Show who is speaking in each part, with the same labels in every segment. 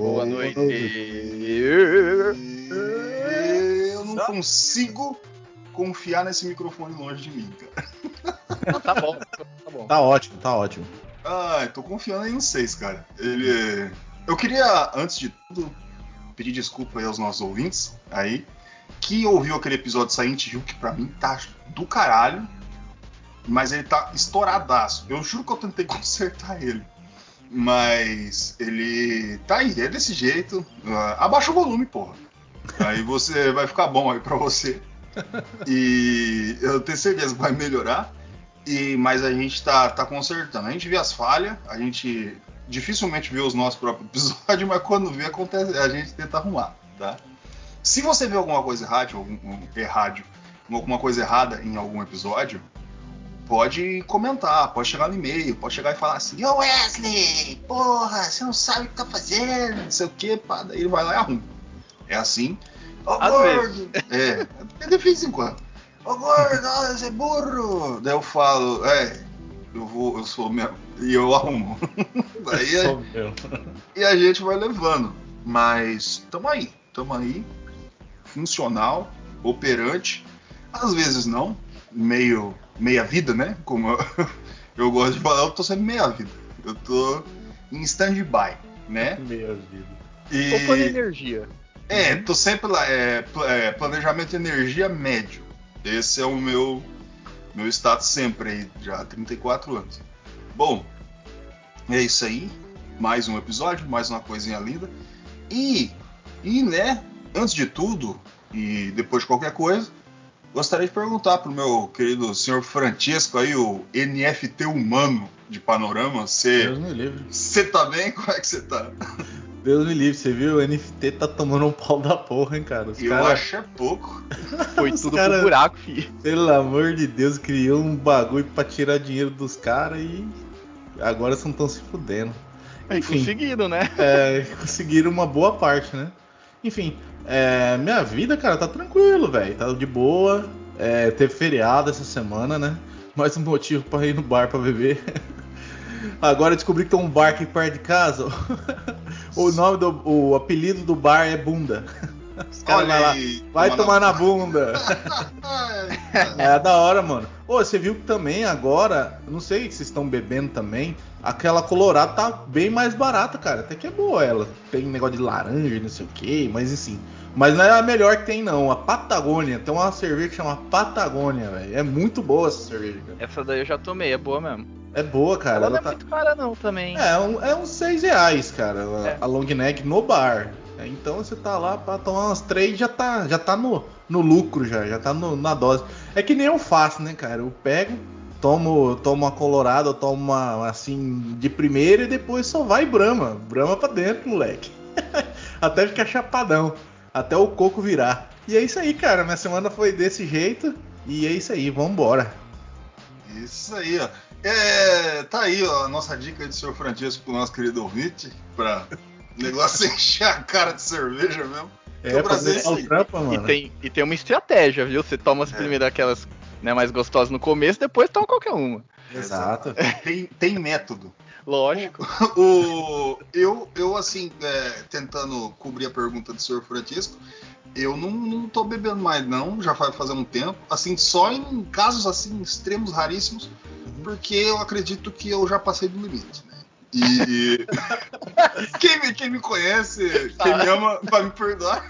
Speaker 1: Boa noite.
Speaker 2: Eu não consigo confiar nesse microfone longe de mim, cara.
Speaker 1: Tá bom, tá bom.
Speaker 3: Tá ótimo, tá ótimo.
Speaker 2: Ai, tô confiando aí no 6, cara. Ele. Eu queria, antes de tudo, pedir desculpa aí aos nossos ouvintes aí, que ouviu aquele episódio de Silent Hill, que pra mim tá do caralho, mas ele tá estouradaço. Eu juro que eu tentei consertar ele. Mas ele tá aí, é desse jeito. Ah, abaixa o volume, porra. Aí você vai ficar bom aí pra você. E eu tenho certeza que vai melhorar. E, mas a gente tá, tá consertando. A gente vê as falhas, a gente dificilmente vê os nossos próprios episódios, mas quando vê, acontece, a gente tenta arrumar, tá? Se você vê alguma coisa errada, algum, um, errado, alguma coisa errada em algum episódio, pode comentar, pode chegar no e-mail, pode chegar e falar assim, ô Wesley, porra, você não sabe o que tá fazendo, não sei o que, pá, daí ele vai lá e arruma. É assim. Ô
Speaker 1: Às
Speaker 2: gordo! É, é de vez em quando. Ô gordo, olha, você é burro! Daí eu falo, é, eu vou, eu sou mesmo. E eu arrumo. Daí a-
Speaker 3: Sou meu.
Speaker 2: e a gente vai levando. Mas tamo aí, tamo aí, funcional, operante. Às vezes não, meio meia vida, né? Como eu, eu gosto de falar, eu tô sempre meia vida. Eu tô em stand-by, né?
Speaker 3: Meia vida.
Speaker 2: E,
Speaker 1: Pouco de energia.
Speaker 2: é, tô sempre lá, é, é, planejamento de energia médio. Esse é o meu meu status sempre aí, já há 34 anos. Bom, é isso aí. Mais um episódio, mais uma coisinha linda. E, e né, antes de tudo, e depois de qualquer coisa, gostaria de perguntar pro meu querido senhor Francisco aí, o NFT humano de panorama, você
Speaker 3: Deus me livre.
Speaker 2: você tá bem? Como é que você tá?
Speaker 3: Deus me livre, você viu? O NFT tá tomando um pau da porra, hein, cara? Os
Speaker 2: Eu
Speaker 3: caras,
Speaker 2: acho é pouco.
Speaker 1: Foi tudo
Speaker 3: cara-
Speaker 1: pro buraco, filho.
Speaker 3: pelo amor de Deus, criou um bagulho pra tirar dinheiro dos caras e agora só estão se fudendo. Enfim.
Speaker 1: conseguiram, né?
Speaker 3: É, conseguiram uma boa parte, né? Enfim, é, minha vida, cara, tá tranquilo, velho. Tá de boa. É, teve feriado essa semana, né? Mais um motivo pra ir no bar pra beber. Agora descobri que tem um bar aqui perto de casa. o nome do. O apelido do bar é Bunda. Os caras vai lá. Vai
Speaker 2: toma
Speaker 3: tomar na bunda.
Speaker 2: Ai,
Speaker 3: É da hora, mano. Ô, você viu que também agora, não sei se vocês estão bebendo também, aquela colorada tá bem mais barata, cara. Até que é boa ela. Tem negócio de laranja, e não sei o que, mas assim. Mas não é a melhor que tem, não. A Patagônia. Tem uma cerveja que chama Patagônia, velho. É muito boa essa cerveja, cara.
Speaker 1: Essa daí eu já tomei, é boa mesmo.
Speaker 3: É boa, cara.
Speaker 1: Ela não
Speaker 3: Ela
Speaker 1: é
Speaker 3: tá...
Speaker 1: muito cara não também.
Speaker 3: É, um- é uns 6 reais, cara, a-
Speaker 1: É.
Speaker 3: a long neck no bar. É, Então você tá lá pra tomar umas três já tá, já tá no, no lucro já, já tá no- na dose. É que nem eu faço, né, cara? Eu pego, tomo, tomo uma colorada, tomo uma assim de primeira e depois só vai Brahma, Brahma pra dentro, moleque. Até ficar chapadão, até o coco virar. E é isso aí, cara. Minha semana foi desse jeito e é isso aí, vambora.
Speaker 2: Isso aí, ó. É, tá aí ó, a nossa dica do senhor Francisco pro nosso querido ouvinte, pra o negócio encher a cara de cerveja mesmo. Porque o Brasil é
Speaker 3: fazer
Speaker 2: isso aí.
Speaker 3: o trampa,
Speaker 1: E
Speaker 3: mano.
Speaker 1: tem, e tem uma estratégia, viu? Você toma as
Speaker 2: É.
Speaker 1: primeiras aquelas né, mais gostosas no começo, depois toma qualquer uma.
Speaker 3: Exato.
Speaker 2: Tem, tem método.
Speaker 1: Lógico.
Speaker 2: O, eu, eu, assim, é, tentando cobrir a pergunta do senhor Francisco, eu não, não tô bebendo mais, não, já vai fazer um tempo. Assim, só em casos assim, extremos, raríssimos, porque eu acredito que eu já passei do limite, né? E quem, me, quem me conhece, quem me ama, vai me perdoar,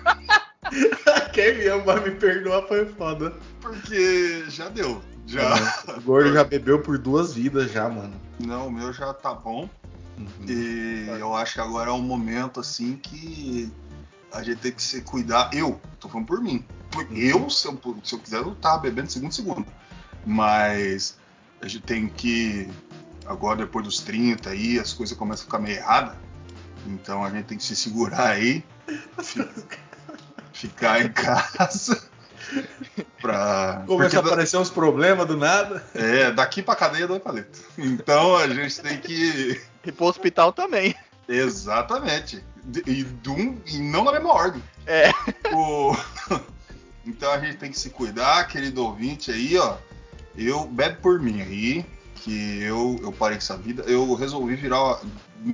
Speaker 3: Quem me ama vai me perdoar foi foda.
Speaker 2: porque já deu. Já.
Speaker 3: O gordo já bebeu por duas vidas já, mano.
Speaker 2: Não, o meu já tá bom.
Speaker 3: Uhum.
Speaker 2: E eu acho que agora é um momento assim que a gente tem que se cuidar. Eu, tô falando por mim. Eu, se eu, se eu quiser, eu tava bebendo segundo segundo. Mas a gente tem que. Agora, depois dos 30 aí, as coisas começam a ficar meio erradas. Então a gente tem que se segurar aí, fi- ficar em casa. pra.
Speaker 3: Começa a
Speaker 2: da-
Speaker 3: aparecer uns problemas do nada.
Speaker 2: é, daqui pra cadeia do paleta. Então a gente tem que.
Speaker 1: E pro hospital também.
Speaker 2: Exatamente. E, dum- e não na mesma ordem.
Speaker 1: É.
Speaker 2: O- Então a gente tem que se cuidar, querido ouvinte aí, ó. Eu bebe por mim aí, que eu, eu parei com essa vida. Eu resolvi virar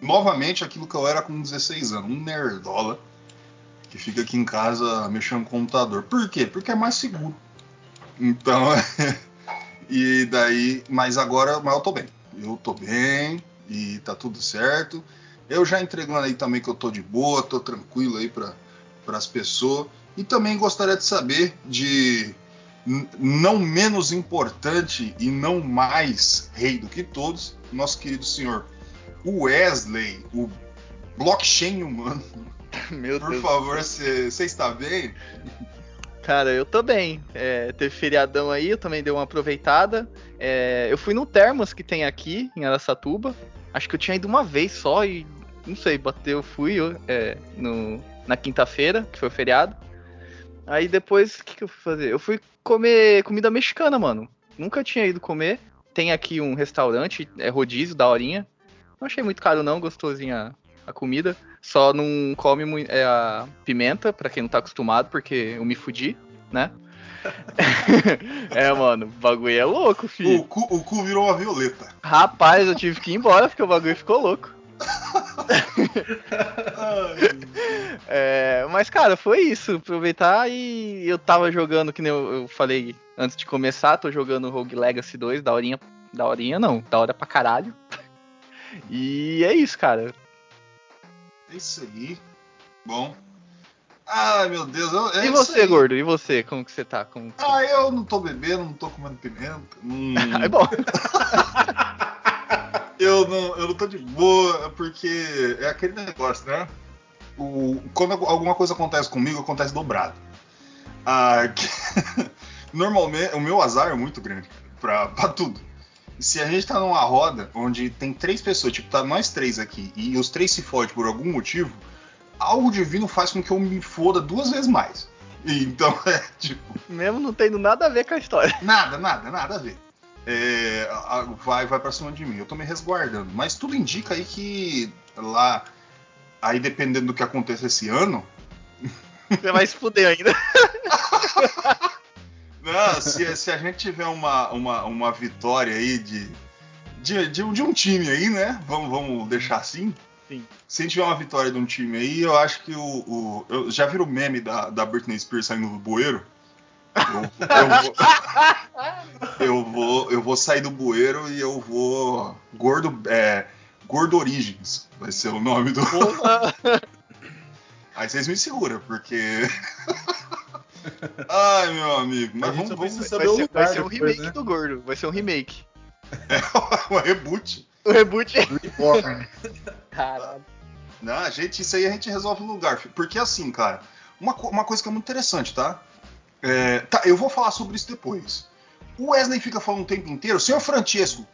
Speaker 2: novamente aquilo que eu era com 16 anos, um nerdola que fica aqui em casa mexendo no computador. Por quê? Porque é mais seguro. Então, e daí, mas agora, mas eu tô bem. Eu tô bem e tá tudo certo. Eu já entregando aí também que eu tô de boa, tô tranquilo aí para as pessoas. E também gostaria de saber de não menos importante e não mais rei do que todos, nosso querido senhor Wesley, o blockchain humano.
Speaker 1: Meu
Speaker 2: Por
Speaker 1: Deus.
Speaker 2: favor, você está bem?
Speaker 1: Cara, eu tô bem. É, teve feriadão aí, eu também dei uma aproveitada. É, eu fui no Termas que tem aqui, em Aracatuba. Acho que eu tinha ido uma vez só e não sei, bateu, fui eu, é, no, na quinta-feira, que foi o feriado. Aí depois, o que, que eu fui fazer? Eu fui comer comida mexicana, mano. Nunca tinha ido comer. Tem aqui um restaurante, é rodízio, da horinha. Não achei muito caro não, gostosinha a comida. Só não come é, a pimenta, pra quem não tá acostumado, porque eu me fudi, né? é, mano, o bagulho é louco,
Speaker 2: O
Speaker 1: filho.
Speaker 2: cu, o cu virou uma violeta.
Speaker 1: Rapaz, eu tive que ir embora porque o bagulho ficou louco. É, mas, cara, foi isso. Aproveitar e eu tava jogando, que nem eu, eu falei antes de começar, tô jogando Rogue Legacy 2, da horinha. Da horinha não, da hora pra caralho. E é isso, cara.
Speaker 2: É isso aí. Bom. Ai, meu Deus. eu- é
Speaker 1: e você,
Speaker 2: aí.
Speaker 1: gordo? E você? Como que você tá? Como que...
Speaker 2: Ah, eu não tô bebendo, não tô comendo pimenta. Hum,
Speaker 1: É bom.
Speaker 2: Eu, não, eu não tô de boa, porque é aquele negócio, né? O, quando alguma coisa acontece comigo, acontece dobrado. Ah, que- normalmente, o meu azar é muito grande pra, pra tudo. Se a gente tá numa roda onde tem três pessoas, tipo, tá nós três aqui, e os três se fodem por algum motivo, algo divino faz com que eu me foda duas vezes mais. Então é tipo.
Speaker 1: Mesmo não tendo nada a ver com a história.
Speaker 2: Nada, nada, nada a ver. É, vai, vai pra cima de mim. Eu tô me resguardando. Mas tudo indica aí que lá. Aí dependendo do que aconteça esse ano.
Speaker 1: Você vai se fuder ainda.
Speaker 2: Não, se, se a gente tiver uma, uma, uma vitória aí de, de, de, um- de um time aí, né? Vamos, vamos deixar assim.
Speaker 1: Sim.
Speaker 2: Se a gente tiver uma vitória de um time aí, eu acho que o. o eu, já viram o meme da, da Britney Spears saindo do bueiro? Eu, eu vou, eu, vou, eu vou sair do bueiro e eu vou. Gordo. É, Gordo Origins vai ser o nome do. Aí vocês me seguram, porque. Ai, meu amigo. Mas vamos, vamos
Speaker 3: precisa
Speaker 1: Vai
Speaker 3: saber o
Speaker 1: ser, vai ser um
Speaker 3: depois,
Speaker 1: remake
Speaker 3: né?
Speaker 1: do gordo. Vai ser um remake.
Speaker 2: um reboot.
Speaker 1: O reboot.
Speaker 3: Reborn.
Speaker 1: Caralho.
Speaker 2: Não, gente, isso aí a gente resolve no lugar. Porque assim, cara, uma, uma coisa que é muito interessante, tá? É, tá, eu vou falar sobre isso depois. O Wesley fica falando o tempo inteiro, senhor Francesco,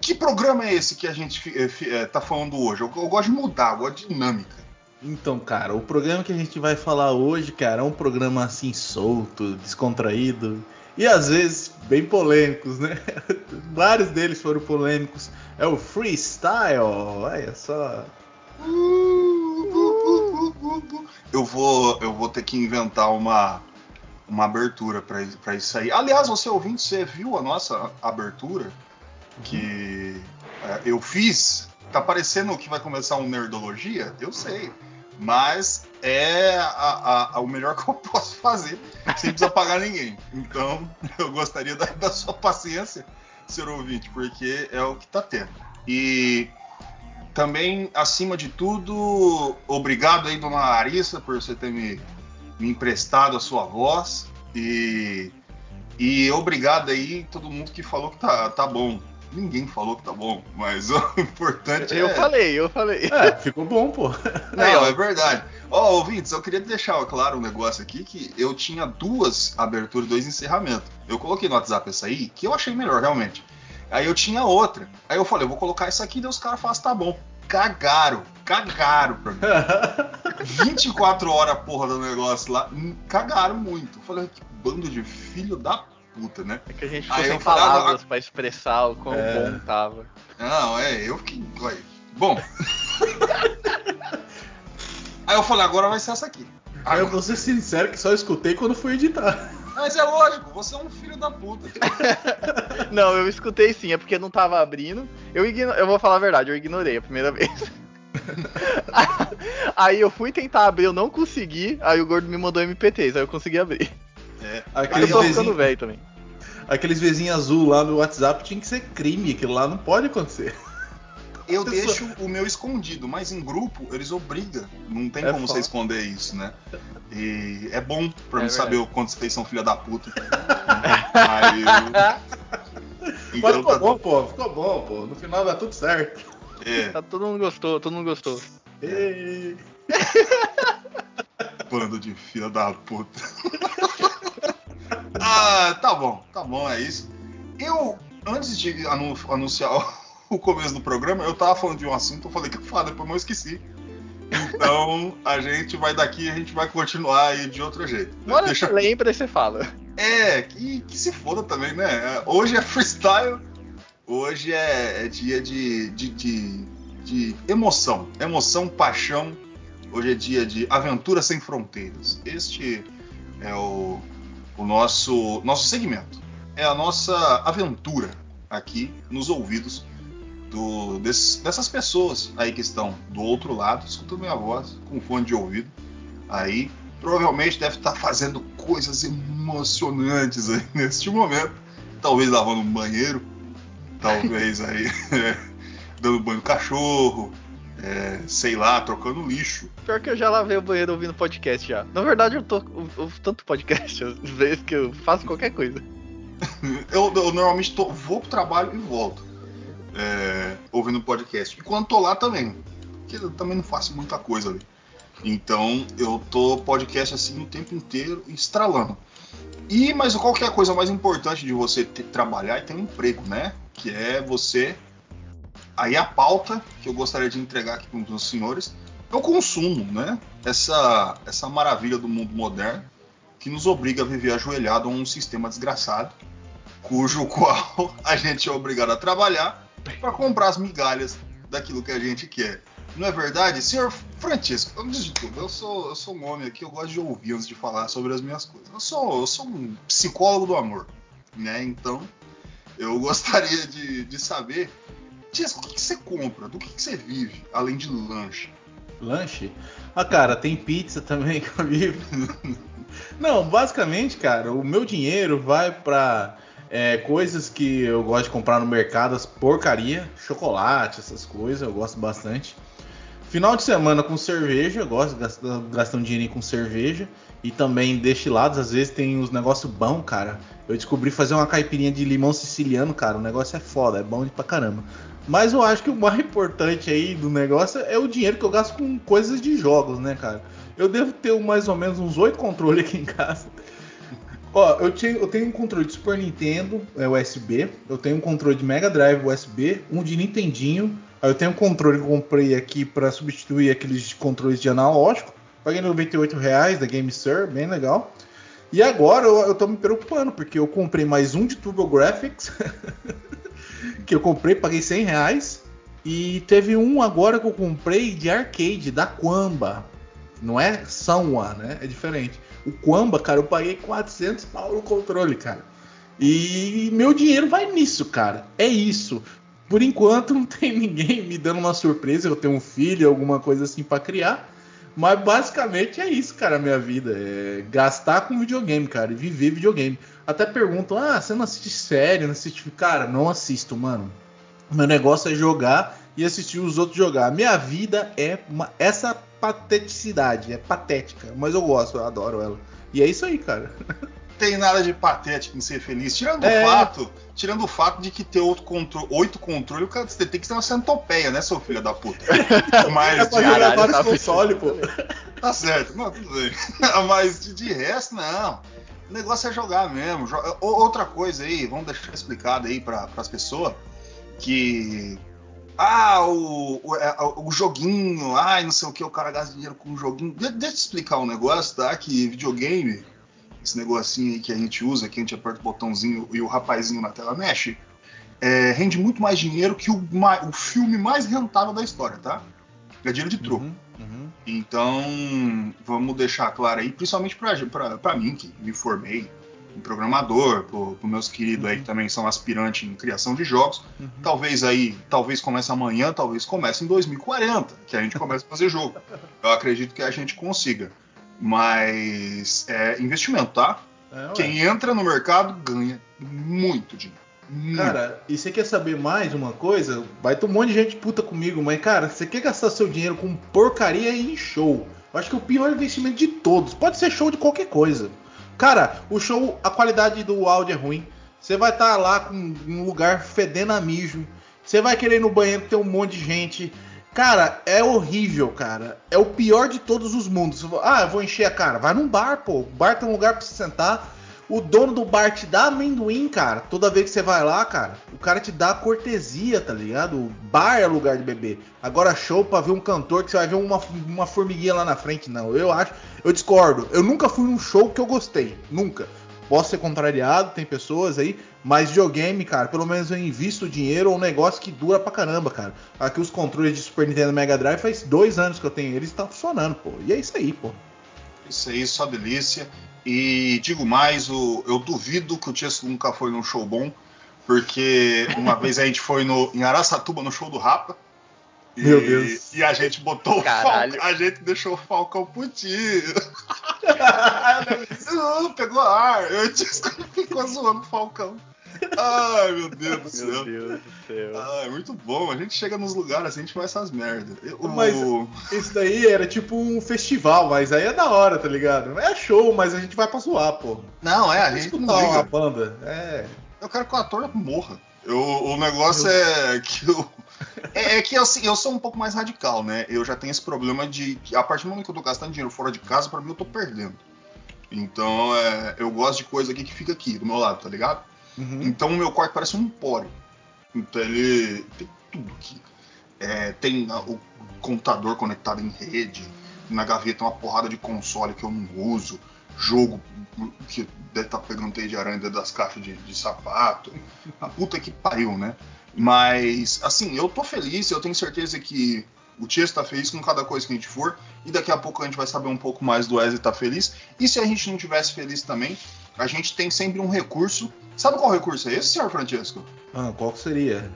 Speaker 2: que programa é esse que a gente eh, tá falando hoje? Eu, eu gosto de mudar, eu gosto de dinâmica.
Speaker 3: Então, cara, o programa que a gente vai falar hoje, cara, é um programa assim solto, descontraído e às vezes bem polêmicos, né? Vários deles foram polêmicos. É o freestyle, olha só.
Speaker 2: Eu vou, eu vou ter que inventar uma, uma abertura pra isso- aí. Aliás, você ouvinte, você viu a nossa abertura que é, eu fiz? Tá parecendo que vai começar um Nerdologia? Eu sei. Mas é a- a- a- o melhor que eu posso fazer sem precisar pagar ninguém. Então, eu gostaria da, da sua paciência, senhor ouvinte, porque é o que tá tendo. E também, acima de tudo, obrigado aí, dona Larissa, por você ter me, me emprestado a sua voz. E, e obrigado aí todo mundo que falou que tá, tá bom. Ninguém falou que tá bom, mas o importante
Speaker 1: Eu
Speaker 2: é.
Speaker 1: falei, eu falei.
Speaker 3: É, ficou bom, pô.
Speaker 2: Não, é verdade. Ó, ouvintes, eu queria deixar claro um negócio aqui que eu tinha duas aberturas, dois encerramentos. Eu coloquei no WhatsApp essa aí, que eu achei melhor, realmente. Aí eu tinha outra. Aí eu falei, eu vou colocar essa aqui, daí os caras falaram, tá bom. Cagaram. Cagaram pra mim. 24 horas porra do negócio lá, hum, cagaram muito. Eu falei, que bando de filho da puta, né?
Speaker 1: É que a gente ficou
Speaker 2: Aí
Speaker 1: sem
Speaker 2: ah,
Speaker 1: palavras pra expressar o quão
Speaker 3: É.
Speaker 1: bom tava.
Speaker 2: Não, é, eu que. Bom. Aí eu falei, agora vai ser essa aqui.
Speaker 3: Aí eu vou ser sincero que só escutei quando fui editar.
Speaker 2: Mas é lógico, você é um filho da puta.
Speaker 1: Não, eu escutei sim, é porque não tava abrindo. Eu, igno... eu vou falar a verdade, eu ignorei a primeira vez. aí eu fui tentar abrir, eu não consegui. Aí o gordo me mandou MP3, aí eu consegui abrir.
Speaker 2: É.
Speaker 1: Eu
Speaker 3: Aqueles
Speaker 1: tô ficando
Speaker 3: vizinhos
Speaker 1: velho também.
Speaker 3: aqueles vizinhos azul lá no WhatsApp tinha que ser crime, aquilo lá não pode acontecer.
Speaker 2: Eu
Speaker 3: Pessoa-
Speaker 2: deixo o meu escondido, mas em grupo eles obrigam. Não tem
Speaker 3: É
Speaker 2: como você
Speaker 3: foda.
Speaker 2: esconder isso, né? E é bom pra
Speaker 1: É
Speaker 2: mim
Speaker 1: verdade.
Speaker 2: saber o quanto vocês são filha da puta. Aí eu...
Speaker 3: Mas
Speaker 2: Então
Speaker 3: ficou
Speaker 2: tá
Speaker 3: bom, pô, ficou bom, pô. No final dá tudo certo.
Speaker 2: É,
Speaker 1: Tá, todo mundo gostou, todo mundo gostou.
Speaker 3: Ei.
Speaker 2: bando de filha da puta. ah, tá bom, tá bom, é isso. Eu, antes de anu- anunciar o começo do programa, eu tava falando de um assunto, eu falei que eu ia falar, depois eu esqueci. Então a gente vai daqui e a gente vai continuar aí de outro jeito.
Speaker 1: Hora
Speaker 2: Deixa-
Speaker 1: lembra e você fala.
Speaker 2: É, que, que se foda também, né? É, Hoje é freestyle, hoje é, é dia de, de, de, de emoção. Emoção, paixão. Hoje é dia de aventura sem fronteiras. Este é o, o nosso, nosso segmento. É a nossa aventura aqui nos ouvidos do, desse- dessas pessoas aí que estão do outro lado, escutando minha voz com fone de ouvido. Aí provavelmente deve estar fazendo coisas emocionantes aí neste momento. Talvez lavando um banheiro, talvez aí dando banho no cachorro, é, sei lá, trocando lixo.
Speaker 1: Pior que eu já lavei o banheiro ouvindo podcast já. Na verdade, eu tô eu tanto podcast às vezes que eu faço qualquer coisa.
Speaker 2: Eu, eu normalmente tô- vou pro trabalho e volto é, ouvindo podcast. E quando tô lá também, porque eu também não faço muita coisa ali. Então eu tô podcast assim o tempo inteiro estralando. E mas qual que é a coisa mais importante de você ter, trabalhar e ter um emprego, né? Que é você. Aí a pauta que eu gostaria de entregar aqui para os senhores é o consumo, né? Essa, essa maravilha do mundo moderno que nos obriga a viver ajoelhado a um sistema desgraçado, cujo qual a gente é obrigado a trabalhar para comprar as migalhas daquilo que a gente quer. Não é verdade? Senhor Francisco, antes de tudo, eu sou, eu sou um homem aqui, eu gosto de ouvir antes de falar sobre as minhas coisas. Eu sou, eu sou um psicólogo do amor, né? Então, eu gostaria de, de saber, Tiesco, o que, que você compra? Do que, que você vive, além de lanche?
Speaker 3: Lanche? Ah, cara, tem pizza também que eu vivo. Não, basicamente, cara, o meu dinheiro vai pra é, coisas que eu gosto de comprar no mercado, as porcaria, chocolate, essas coisas, eu gosto bastante. Final de semana com cerveja, eu gosto de gastar, gastar um dinheirinho com cerveja. E também destilados, às vezes tem uns negócios bons, cara. Eu descobri fazer uma caipirinha de limão siciliano, cara. O negócio é foda, é bom de pra caramba. Mas eu acho que o mais importante aí do negócio é o dinheiro que eu gasto com coisas de jogos, né, cara? Eu devo ter mais ou menos uns oito controles aqui em casa. Ó, eu, tinha, eu tenho um controle de Super Nintendo é, USB, eu tenho um controle de Mega Drive USB, um de Nintendinho, aí eu tenho um controle que eu comprei aqui para substituir aqueles controles de analógico, paguei 98 reais da GameSir, bem legal. E agora eu, eu tô me preocupando, porque eu comprei mais um de TurboGrafx, que eu comprei, paguei 100 reais, e teve um agora que eu comprei de arcade, da Quamba. Não é Sanwa, né? É diferente. O Quamba, cara, eu paguei 400 pau no controle, cara. E meu dinheiro vai nisso, cara. É isso. Por enquanto não tem ninguém me dando uma surpresa. Eu tenho um filho, alguma coisa assim pra criar. Mas basicamente é isso, cara, a minha vida. É gastar com videogame, cara, e viver videogame. Até perguntam: ah, você não assiste série, não assiste. Cara, não assisto, mano. Meu negócio é jogar e assistir os outros jogar. Minha vida é uma, essa pateticidade, é patética, mas eu gosto, eu adoro ela. E é isso aí, cara.
Speaker 2: Tem nada de patético em ser feliz. Tirando
Speaker 3: É.
Speaker 2: o fato, tirando o fato de que ter outro contro oito controles, o cara você tem que ter uma centopeia, né, seu filho da puta? Mas de,
Speaker 3: vários
Speaker 1: tá
Speaker 3: consoles, pô.
Speaker 2: tá certo, não, tudo bem. Mas de, de resto, não. O negócio é jogar mesmo. Outra coisa aí, vamos deixar explicado aí para as pessoas que Ah, o, o, é, o, joguinho, ai, não sei o que, o cara gasta dinheiro com um joguinho. De, deixa eu te explicar um negócio, tá? Que videogame, esse negocinho aí que a gente usa, que a gente aperta o botãozinho e o rapazinho na tela mexe, é, rende muito mais dinheiro que o, o filme mais rentável da história, tá? É dinheiro de troco.
Speaker 3: Uhum, uhum.
Speaker 2: Então, vamos deixar claro aí, principalmente para mim, que me formei em programador, para meus queridos uhum. aí que também são aspirantes em criação de jogos.
Speaker 3: Uhum.
Speaker 2: Talvez aí, talvez comece amanhã, talvez comece em 2040, que a gente comece a fazer jogo. Eu acredito que a gente consiga. Mas é investimento, tá?
Speaker 3: É,
Speaker 2: Quem entra no mercado ganha muito dinheiro. Muito.
Speaker 3: Cara, e você quer saber mais uma coisa? Vai ter um monte de gente puta comigo, mas cara, você quer gastar seu dinheiro com porcaria em show? Eu acho que é o pior investimento de todos. Pode ser show de qualquer coisa. Cara, o show, a qualidade do áudio é ruim. Você vai estar tá lá com um lugar fedendo a mijo. Você vai querer ir no banheiro ter um monte de gente. Cara, é horrível, cara. É o pior de todos os mundos. Ah, eu vou encher a cara. Vai num bar, pô. O bar tem um lugar pra você sentar. O dono do bar te dá amendoim, cara. Toda vez que você vai lá, cara, o cara te dá cortesia, tá ligado? O bar é lugar de beber. Agora, show pra ver um cantor que você vai ver uma, uma formiguinha lá na frente, não. Eu acho. Eu discordo. Eu nunca fui num show que eu gostei. Nunca. Posso ser contrariado, tem pessoas aí, mas videogame, cara, pelo menos eu invisto dinheiro ou um negócio que dura pra caramba, cara. Aqui os controles de Super Nintendo Mega Drive faz dois anos que eu tenho eles e tá funcionando, pô. E é isso aí, pô.
Speaker 2: Isso aí, só delícia. E digo mais, o, eu duvido que o Tiesco nunca foi num show bom, porque uma vez a gente foi no, em Araçatuba no show do Rapa. E,
Speaker 3: Meu Deus.
Speaker 2: E a gente botou
Speaker 1: Caralho.
Speaker 2: o Falcão, a gente deixou o Falcão putinho. uh, pegou ar. Eu Tiesco ficou zoando o Falcão. Ai, meu Deus do céu.
Speaker 1: Meu Deus do céu.
Speaker 2: É muito bom. A gente chega nos lugares assim, a gente faz essas merdas. Eu-
Speaker 3: Mas
Speaker 2: o-
Speaker 3: isso daí era tipo um festival, mas aí é da hora, tá ligado? Não é show, mas a gente vai pra zoar, pô.
Speaker 2: Não, é, a
Speaker 3: Pra
Speaker 2: gente não
Speaker 3: escutar uma
Speaker 2: liga.
Speaker 3: banda. É.
Speaker 2: Eu quero que o ator morra. Eu- o negócio é que eu. É, é que assim, eu sou um pouco mais radical, né? Eu já tenho esse problema de. que A partir do momento que eu tô gastando dinheiro fora de casa, pra mim eu tô perdendo. Então, é, eu gosto de coisa aqui que fica aqui, do meu lado, tá ligado?
Speaker 3: Uhum.
Speaker 2: Então o meu quarto parece um empório. Então ele tem tudo aqui. É, tem o computador conectado em rede, na gaveta uma porrada de console que eu não uso, jogo que deve estar pegando teia de aranha dentro das caixas de, de sapato. A puta que pariu, né? Mas, assim, eu tô feliz, eu tenho certeza que o Tia está feliz com cada coisa que a gente for, e daqui a pouco a gente vai saber um pouco mais do Wesley tá feliz. E se a gente não tivesse feliz também, a gente tem sempre um recurso. Sabe qual recurso é esse, senhor Francesco?
Speaker 3: Ah, qual que seria?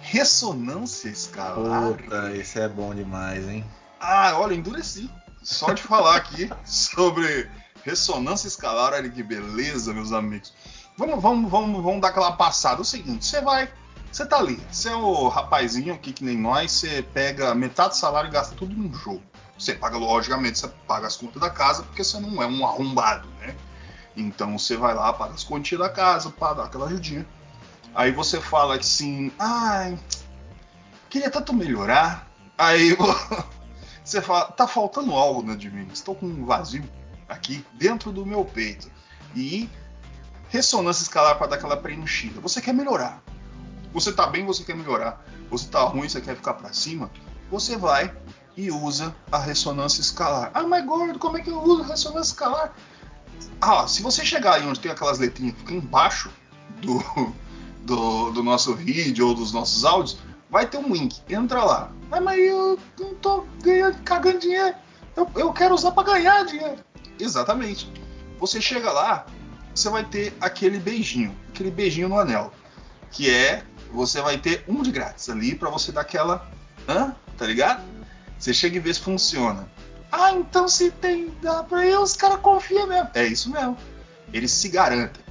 Speaker 2: Ressonância escalar.
Speaker 3: Puta, esse é bom demais, hein?
Speaker 2: Ah, olha, endureci. Só de falar aqui sobre ressonância escalar, olha que beleza, meus amigos. Vamos, vamos, vamos, vamos dar aquela passada. O seguinte, você vai, você tá ali, você é o rapazinho aqui que nem nós, você pega metade do salário e gasta tudo num jogo. Você paga, logicamente, você paga as contas da casa, porque você não é um arrombado, né? Então você vai lá, paga as continhas da casa, para dar aquela ajudinha. Aí você fala assim, ai, queria tanto melhorar. Aí você fala, tá faltando algo dentro de mim. Estou com um vazio aqui dentro do meu peito. E ressonância escalar para dar aquela preenchida. Você quer melhorar. Você tá bem, você quer melhorar. Você tá ruim, você quer ficar para cima. Você vai e usa a ressonância escalar. Ah, mas gordo, como é que eu uso a ressonância escalar? Ah, se você chegar aí onde tem aquelas letrinhas que ficam embaixo do, do, do nosso vídeo ou dos nossos áudios, vai ter um link. Entra lá. Ah, mas eu não tô ganhando, cagando dinheiro. Eu, eu quero usar para ganhar dinheiro. Exatamente. Você chega lá, você vai ter aquele beijinho, aquele beijinho no anel, que é você vai ter um de grátis ali para você dar aquela, hã? Tá ligado? Você chega e vê se funciona. Ah, então se tem dá pra eu, os caras confiam mesmo. É isso mesmo. Eles se garantem.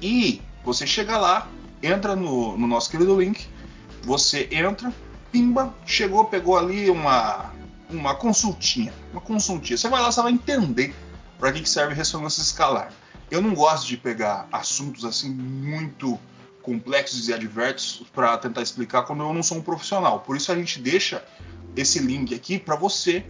Speaker 2: E você chega lá, entra no, no nosso querido link, você entra, pimba, chegou, pegou ali uma, uma consultinha. Uma consultinha. Você vai lá, você vai entender para que, que serve ressonância escalar. Eu não gosto de pegar assuntos assim muito complexos e adversos para tentar explicar quando eu não sou um profissional. Por isso a gente deixa esse link aqui para você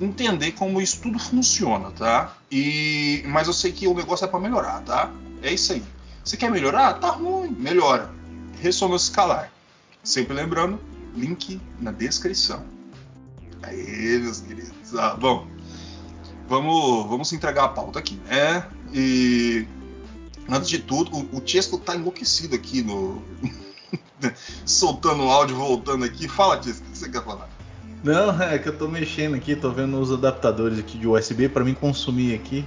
Speaker 2: entender como isso tudo funciona, tá? E mas eu sei que o negócio é para melhorar, tá? É isso aí. Você quer melhorar? Tá ruim, melhora. Ressonância escalar. Sempre lembrando, link na descrição. Aí, meus queridos. Ah, bom, vamos, vamos entregar a pauta aqui, né? E antes de tudo, o, o Chesco tá enlouquecido aqui no. soltando o áudio, voltando aqui. Fala, Chesco, o que você quer falar?
Speaker 3: Não, é que eu tô mexendo aqui, tô vendo os adaptadores aqui de USB pra mim consumir aqui,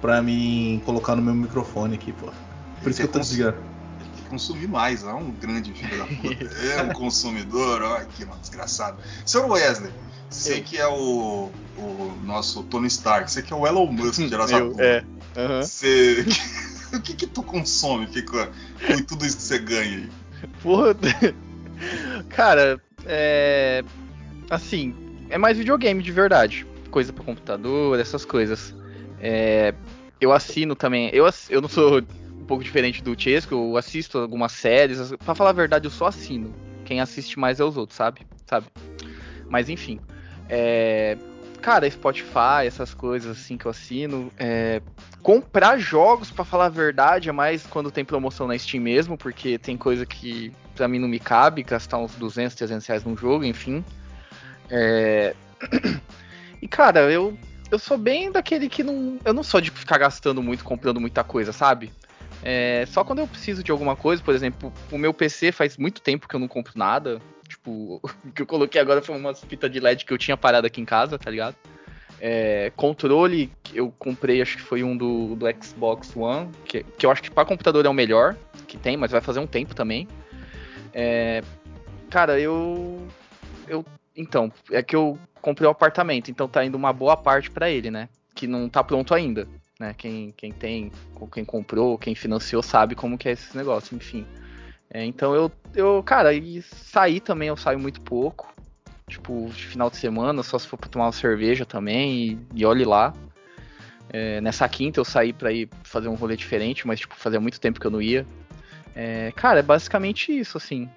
Speaker 3: pra mim colocar no meu microfone aqui, pô. Por isso que eu tô desligando.
Speaker 2: Ele quer consumir mais, é um grande filho da puta. É um consumidor, olha que mano, desgraçado. Senhor Wesley, você que é o, o nosso Tony Stark, você que é o Elon Musk de
Speaker 1: Eu,
Speaker 2: Araçatuba.
Speaker 1: é. aham.
Speaker 2: Você. O que que tu consome que, com tudo isso que você ganha aí?
Speaker 1: Porra. Cara, é. Assim, é mais videogame de verdade. Coisa pra computador, essas coisas. É, eu assino também. Eu, eu não sou um pouco diferente do Chesco, eu assisto algumas séries. Pra falar a verdade, eu só assino. Quem assiste mais é os outros, sabe? Sabe? Mas enfim. É, cara, Spotify, essas coisas assim que eu assino. É, comprar jogos, pra falar a verdade, é mais quando tem promoção na Steam mesmo, porque tem coisa que pra mim não me cabe, gastar uns 200, 300 reais num jogo, enfim. É, E cara, eu, eu sou bem daquele que não. Eu não sou de ficar gastando muito, comprando muita coisa, sabe? É, só quando eu preciso de alguma coisa, por exemplo, o meu PC faz muito tempo que eu não compro nada. Tipo, o que eu coloquei agora foi umas fitas de LED que eu tinha parado aqui em casa, tá ligado? É, controle, eu comprei, acho que foi um do, do Xbox One, que, que eu acho que para computador é o melhor que tem, mas vai fazer um tempo também. É, cara, eu. Eu. Então, é que eu comprei o apartamento, então tá indo uma boa parte pra ele, né? Que não tá pronto ainda. Né? Quem, quem tem, quem comprou, quem financiou sabe como que é esse negócio, enfim. É, então eu, eu, cara, e sair também eu saio muito pouco. Tipo, de final de semana, só se for pra tomar uma cerveja também, e, e olhe lá. É, nessa quinta eu saí pra ir fazer um rolê diferente, mas tipo, fazia muito tempo que eu não ia. É, cara, é basicamente isso, assim.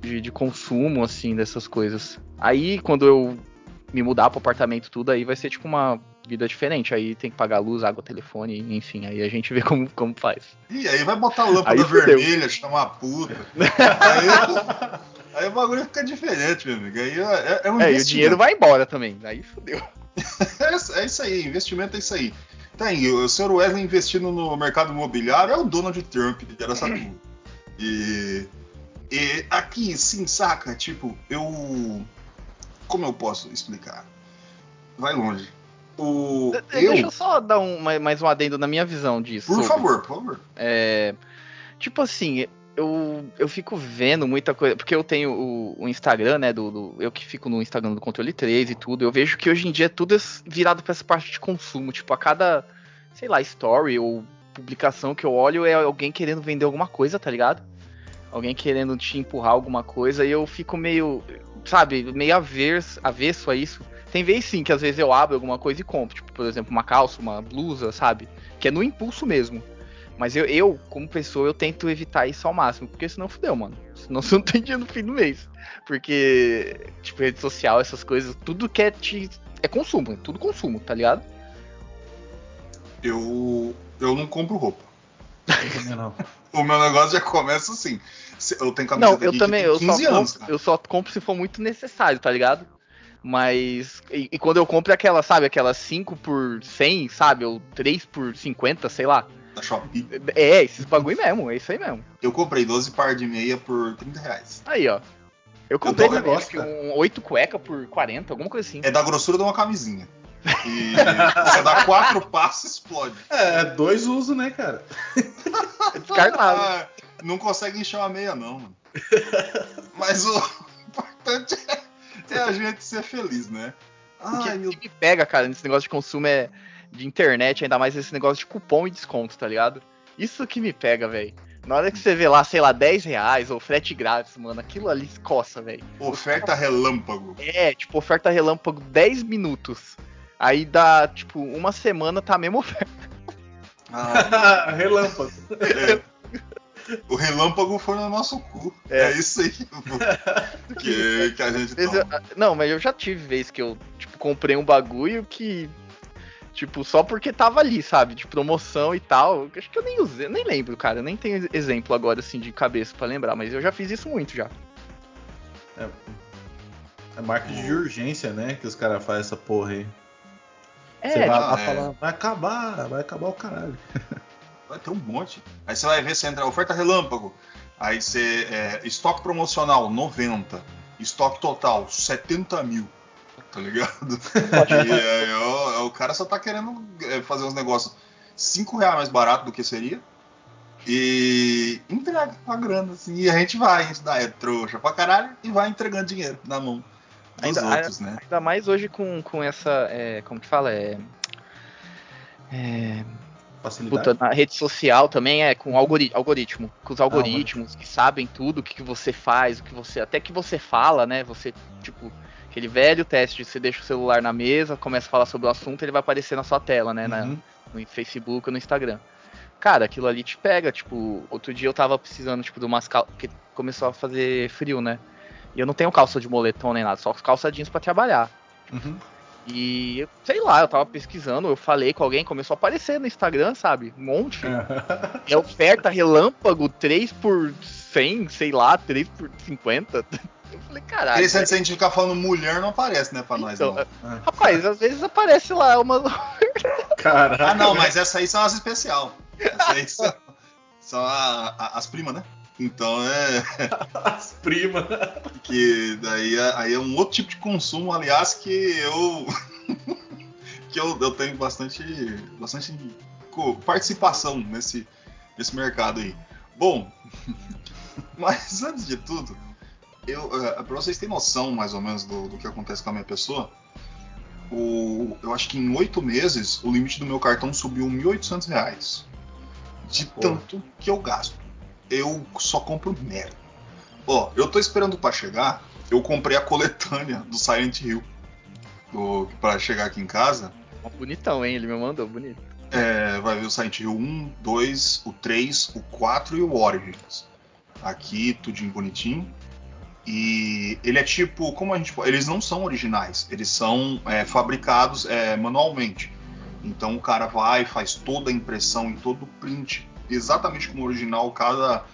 Speaker 1: De, de consumo, assim, dessas coisas. Aí, quando eu me mudar pro apartamento tudo, aí vai ser tipo uma vida diferente. Aí tem que pagar luz, água, telefone, enfim. Aí a gente vê como, como faz.
Speaker 2: E aí vai botar a lâmpada vermelha, chamar a puta. Aí, aí o bagulho fica diferente, meu amigo. Aí é, é um
Speaker 1: É, e o dinheiro vai embora também. Aí fudeu.
Speaker 2: É, é isso aí, investimento é isso aí. Tem, o senhor Wesley investindo no mercado imobiliário é o Donald Trump de Araçatuba. E, e aqui, sim, saca? Tipo, eu. Como eu posso explicar? Vai longe. O,
Speaker 1: De-
Speaker 2: eu,
Speaker 1: Deixa eu só dar um, mais- um adendo na minha visão disso.
Speaker 2: por
Speaker 1: sobre-
Speaker 2: favor, por favor.
Speaker 1: É, tipo assim, eu, eu fico vendo muita coisa. Porque eu tenho o, o Instagram, né? Do, do- eu que fico no Instagram do Controle 3 e tudo. Eu vejo que hoje em dia é tudo es- virado pra essa parte de consumo. Tipo, a cada, sei lá, story ou publicação que eu olho é alguém querendo vender alguma coisa, tá ligado? Alguém querendo te empurrar alguma coisa e eu fico meio, sabe, meio avesso, avesso a isso. Tem vez sim que às vezes eu abro alguma coisa e compro, tipo, por exemplo, uma calça, uma blusa, sabe? Que é no impulso mesmo. Mas eu, eu, como pessoa, eu tento evitar isso ao máximo, porque senão fudeu, mano. Senão você não tem dinheiro no fim do mês. Porque, tipo, rede social, essas coisas, tudo que é te. É consumo, é tudo consumo, tá ligado?
Speaker 2: Eu, eu não compro roupa.
Speaker 3: Não, não.
Speaker 2: O meu negócio já começa assim. Eu tenho camiseta
Speaker 1: Não, eu também, eu só,
Speaker 2: 15 anos,
Speaker 1: compro, eu só compro se for muito necessário, tá ligado? Mas. E, e quando eu compro é aquela, sabe, aquelas 5 por 100, sabe? Ou 3 por 50, sei lá.
Speaker 2: Da Shopee.
Speaker 1: É, esses bagulho mesmo, é isso aí mesmo.
Speaker 2: Eu comprei 12 par de meia por 30 reais.
Speaker 1: Aí, ó. Eu comprei também,
Speaker 3: negócio,
Speaker 1: um 8 cueca por 40, alguma coisa assim.
Speaker 2: É da grossura de uma camisinha. E você dá quatro passos explode.
Speaker 3: É, dois usos, né, cara?
Speaker 1: É descartável.
Speaker 2: Ah, não consegue encher uma meia, não, mano. Mas o importante é, é a gente ser feliz, né?
Speaker 1: O que,
Speaker 2: Ai, meu
Speaker 1: que me pega, cara, nesse negócio de consumo é de internet, ainda mais esse negócio de cupom e desconto, tá ligado? Isso que me pega, velho. Na hora que você vê lá, sei lá, 10 reais ou frete grátis, mano, aquilo ali coça, velho.
Speaker 2: Oferta relâmpago.
Speaker 1: É, tipo, oferta relâmpago 10 minutos. Aí dá, tipo, uma semana tá a mesma oferta.
Speaker 2: Ah,
Speaker 3: Relâmpago.
Speaker 2: é. O relâmpago foi no nosso cu. É,
Speaker 1: É.
Speaker 2: isso aí que, que a gente
Speaker 1: eu-
Speaker 2: toma.
Speaker 1: não, mas eu já tive vez que eu, tipo, comprei um bagulho que. Tipo, só porque tava ali, sabe? De promoção e tal. Acho que eu nem usei, nem lembro, cara. Eu nem tenho exemplo agora, assim, de cabeça pra lembrar, mas eu já fiz isso muito já.
Speaker 3: É, É marketing de urgência, né? Que os caras fazem essa porra aí.
Speaker 1: É,
Speaker 3: Você vai
Speaker 2: é.
Speaker 3: falando, vai acabar, vai acabar o caralho.
Speaker 2: Vai ter um monte. Aí você vai ver se entra oferta relâmpago. Aí você. É, estoque promocional, 90. Estoque total, 70 mil. Tá ligado? e aí, ó, o cara só tá querendo é, fazer uns negócios 5 reais mais barato do que seria. E entrega a grana, assim. E a gente vai, isso daí é trouxa pra caralho, e vai entregando dinheiro na mão
Speaker 1: Ainda-
Speaker 2: outros, né?
Speaker 1: Ainda mais hoje com, com essa. é, como que fala? É, é,
Speaker 3: Facilidade.
Speaker 1: puta, na rede social também é com algori algoritmo. Com os algoritmos que sabem tudo, o que, que você faz, o que você. Até que você fala, né? Você, tipo, aquele velho teste, você deixa o celular na mesa, começa a falar sobre o assunto, ele vai aparecer na sua tela, né? na-
Speaker 3: Uhum.
Speaker 1: no Facebook ou no Instagram. Cara, aquilo ali te pega, tipo, outro dia eu tava precisando, tipo, de umas calças, porque começou a fazer frio, né? E eu não tenho calça de moletom nem nada, só calça jeans pra trabalhar.
Speaker 3: Uhum.
Speaker 1: E, sei lá, eu tava pesquisando, eu falei com alguém, começou a aparecer no Instagram, sabe? Um monte. A oferta relâmpago, 3 por 100, sei lá, 3 por 50. Eu falei, caralho.
Speaker 2: Interessante se a gente ficar falando mulher, não aparece, né, pra nós.
Speaker 1: Então,
Speaker 2: Não.
Speaker 1: Rapaz, às vezes aparece lá uma.
Speaker 3: Caralho.
Speaker 2: Ah, não, mas essa aí são as especial. Essa aí são, são a- a- as primas, né? Então é.
Speaker 3: As primas.
Speaker 2: Que daí é, aí é um outro tipo de consumo, aliás, que eu. que eu, eu tenho bastante. bastante participação nesse, nesse mercado aí. Bom, mas antes de tudo, eu, é, pra vocês terem noção mais ou menos do, do que acontece com a minha pessoa, o, eu acho que em oito meses o limite do meu cartão subiu 1.800 reais. De
Speaker 3: Pô.
Speaker 2: tanto que eu gasto. Eu só compro merda. Ó, eu tô esperando pra chegar. Eu comprei a coletânea do Silent Hill. Do, pra chegar aqui em casa.
Speaker 1: Bonitão, hein? Ele me mandou, bonito.
Speaker 2: É, vai ver o Silent Hill 1, 2, o 3, o 4 e o Origins. Aqui, tudinho bonitinho. E ele é tipo, como a gente Eles não são originais, eles são é, fabricados é, manualmente. Então o cara vai, faz toda a impressão e todo o print, exatamente como o original, cada.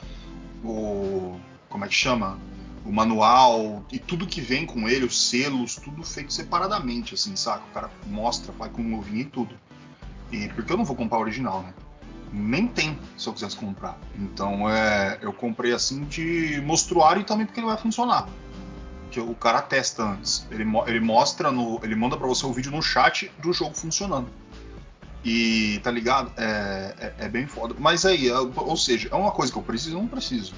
Speaker 2: O, como é que chama? O manual e tudo que vem com ele, os selos, tudo feito separadamente, assim, saca? O cara mostra, vai com luvinha e tudo. E porque eu não vou comprar o original, né? Nem tem se eu quisesse comprar. Então é, eu comprei assim de mostruário e também porque ele vai funcionar. Que o cara testa antes. Ele, ele mostra no. Ele manda pra você o vídeo no chat do jogo funcionando. E tá ligado? É, é, é bem foda. Mas aí, é- ou seja, é uma coisa que eu preciso, eu não preciso.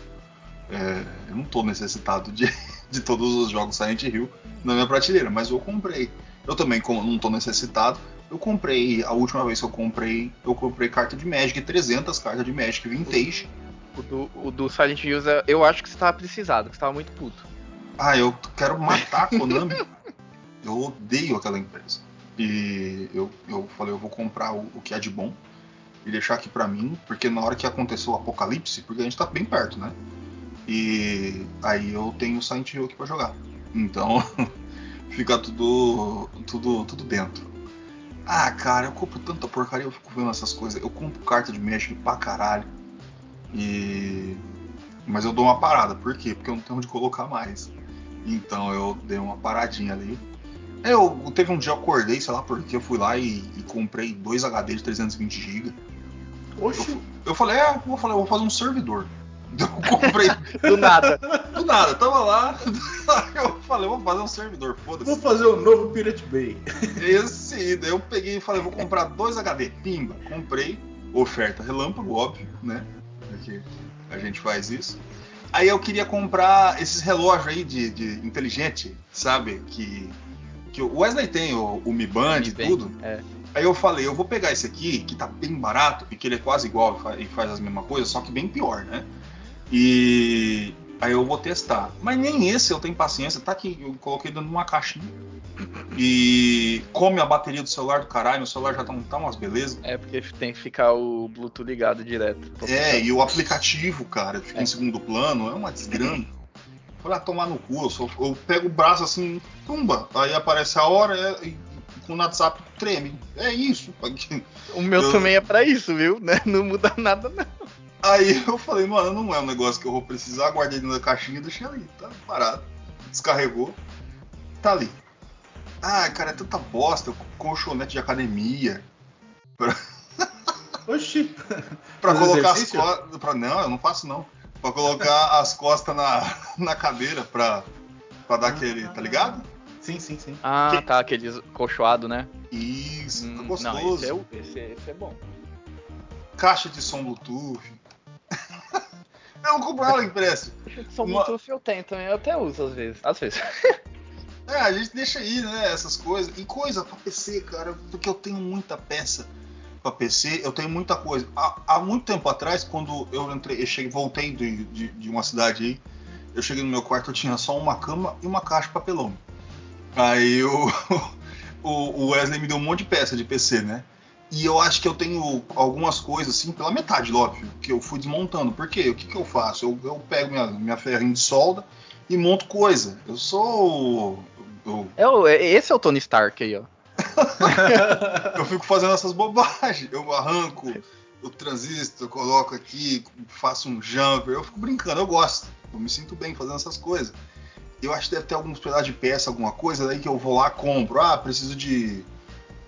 Speaker 2: É, eu não tô necessitado de, de todos os jogos Silent Hill na minha prateleira, mas eu comprei. Eu também, não tô necessitado, eu comprei, a última vez que eu comprei, eu comprei carta de Magic, 300 cartas de Magic Vintage.
Speaker 1: O do, o do Silent Hills, é- eu acho que você tava precisado, que você tava muito puto.
Speaker 2: Ah, eu quero matar a Konami. eu odeio aquela empresa. E eu, eu falei, eu vou comprar o, o que é de bom e deixar aqui pra mim, porque na hora que aconteceu o apocalipse, porque a gente tá bem perto, né? E aí eu tenho o Silent Hill aqui pra jogar. Então, fica tudo, tudo, tudo dentro. Ah, cara, eu compro tanta porcaria, eu fico vendo essas coisas. Eu compro carta de Magic pra caralho. E. Mas eu dou uma parada, por quê? Porque eu não tenho onde colocar mais. Então eu dei uma paradinha ali. Eu teve um dia eu acordei, sei lá porque eu fui lá e, e comprei dois HD de 320 GB.
Speaker 3: Oxi.
Speaker 2: Eu falei, é, eu falei, eu vou fazer um servidor. Eu comprei
Speaker 1: Do nada.
Speaker 2: do nada, tava lá. Eu falei, vou fazer um servidor, foda-se.
Speaker 3: Vou fazer o novo Pirate Bay.
Speaker 2: Esse, daí eu peguei e falei, vou comprar dois HD. Pimba, comprei. Oferta relâmpago, óbvio, né? Porque a gente faz isso. Aí eu queria comprar esses relógios aí de, de inteligente, sabe? Que, que o Wesley tem, o, o Mi Band e tudo.
Speaker 1: É.
Speaker 2: Aí eu falei, eu vou pegar esse aqui, que tá bem barato, e que ele é quase igual e fa- faz as mesmas coisas, só que bem pior, né? E aí eu vou testar. Mas nem esse eu tenho paciência, tá aqui, eu coloquei dentro de uma caixinha. E come a bateria do celular do caralho, meu celular já tá, tá umas belezas.
Speaker 1: É porque tem que ficar o Bluetooth ligado direto.
Speaker 2: É, e o aplicativo, cara, fica
Speaker 1: É.
Speaker 2: em segundo plano, é uma desgrama. Falei, ah, tomar no cu, eu, só- eu pego o braço assim, tumba, aí aparece a hora é, e com o WhatsApp treme. É isso.
Speaker 1: O meu
Speaker 2: Eu-
Speaker 1: também é pra isso, viu? Né? Não muda nada, não.
Speaker 2: Aí eu falei, mano, não é um negócio que eu vou precisar, guardei dentro da caixinha e deixei ali, tá parado. Descarregou. tá ali. Ah, cara, é tanta bosta, colchonete de academia.
Speaker 3: Oxi.
Speaker 2: Pra colocar as
Speaker 3: exercício?
Speaker 2: costas. Não, eu não faço não. Pra colocar as costas na, na cadeira pra, pra dar aquele. Tá ligado?
Speaker 3: Sim, sim, sim.
Speaker 1: Ah,
Speaker 2: Que-
Speaker 1: tá, aqueles colchoado, né?
Speaker 2: Isso,
Speaker 1: Hum,
Speaker 2: tá
Speaker 1: não,
Speaker 2: gostoso.
Speaker 1: esse é, o- esse, esse é bom.
Speaker 2: Caixa de som Bluetooth. eu não compro nada impresso.
Speaker 1: São
Speaker 2: Uma-
Speaker 1: Bluetooth eu tenho também, eu até uso às vezes. Às vezes.
Speaker 2: É, a gente deixa aí, né, essas coisas. E coisa pra PC, cara, porque eu tenho muita peça pra PC, eu tenho muita coisa. Há, há muito tempo atrás, quando eu entrei, eu cheguei, voltei de, de, de uma cidade aí, eu cheguei no meu quarto, eu tinha só uma cama e uma caixa de papelão. Aí eu, o Wesley me deu um monte de peça de PC, né? E eu acho que eu tenho algumas coisas, assim, pela metade, óbvio, que eu fui desmontando. Por quê? O que, que eu faço? Eu, eu pego minha, minha ferrinha de solda e monto coisa. Eu sou. Eu,
Speaker 1: É é- esse é o Tony Stark aí, ó.
Speaker 2: eu fico fazendo essas bobagens. Eu arranco o transistor, coloco aqui, faço um jumper. Eu fico brincando, eu gosto. Eu me sinto bem fazendo essas coisas. Eu acho que deve ter alguns pedaços de peça, alguma coisa, daí que eu vou lá compro. Ah, preciso de,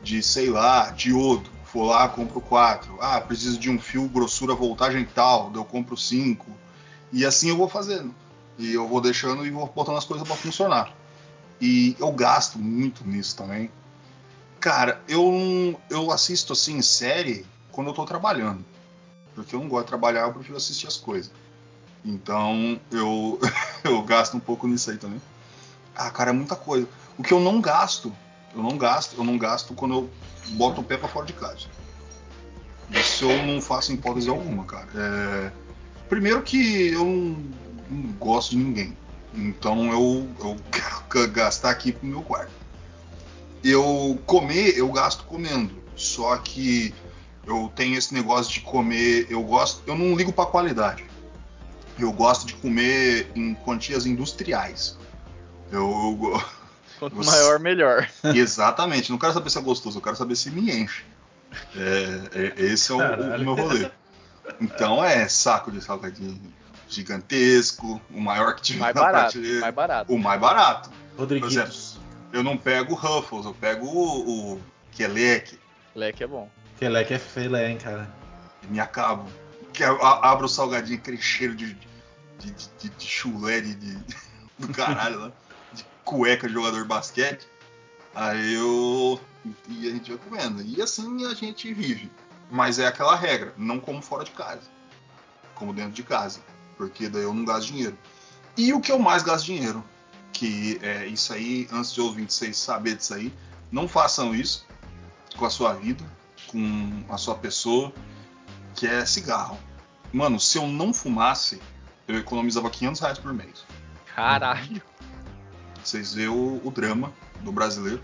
Speaker 2: de sei lá, diodo. Vou lá, compro quatro. Ah, preciso de um fio grossura voltagem tal, eu compro cinco. E assim eu vou fazendo. E eu vou deixando e vou botando as coisas para funcionar. E eu gasto muito nisso também. Cara, eu, eu assisto assim série quando eu tô trabalhando. Porque eu não gosto de trabalhar, eu prefiro assistir as coisas. Então eu, eu gasto um pouco nisso aí também. Ah, cara, é muita coisa. O que eu não gasto, eu não gasto, eu não gasto quando eu boto o pé pra fora de casa. Isso eu não faço em hipótese alguma, cara. É, Primeiro que eu não, não gosto de ninguém. Então eu, eu quero gastar aqui pro meu quarto. Eu comer, eu gasto comendo. Só que eu tenho esse negócio de comer, eu gosto, eu não ligo pra qualidade. Eu gosto de comer em quantias industriais. Eu, eu
Speaker 1: Quanto
Speaker 2: Você-
Speaker 1: maior, melhor.
Speaker 2: exatamente, não quero saber se é gostoso, eu quero saber se me enche. É, é- esse é o, o meu rolê. Então é saco de salgadinho gigantesco, o maior que tiver
Speaker 1: Mais
Speaker 2: na
Speaker 1: barato,
Speaker 2: prateleira.
Speaker 1: mais barato.
Speaker 2: O mais barato.
Speaker 3: Rodriguitos.
Speaker 2: Eu não pego o Ruffles, eu pego o, o
Speaker 1: Leque é bom.
Speaker 3: Queleque é filé, hein, cara.
Speaker 2: e me acabo. Que abro o salgadinho, aquele cheiro de, de, de, de- de chulé de, de- do caralho lá, de cueca de jogador de basquete. Aí eu. E a gente vai comendo. E assim a gente vive. Mas é aquela regra, não como fora de casa. Como dentro de casa. Porque daí eu não gasto dinheiro. E o que eu mais gasto dinheiro? Que é isso aí, antes de ouvir vocês saberem disso aí, não façam isso com a sua vida, com a sua pessoa, que é cigarro. Mano, se eu não fumasse, eu economizava 500 reais por mês.
Speaker 1: Caralho.
Speaker 2: Vocês vê o, o drama do brasileiro.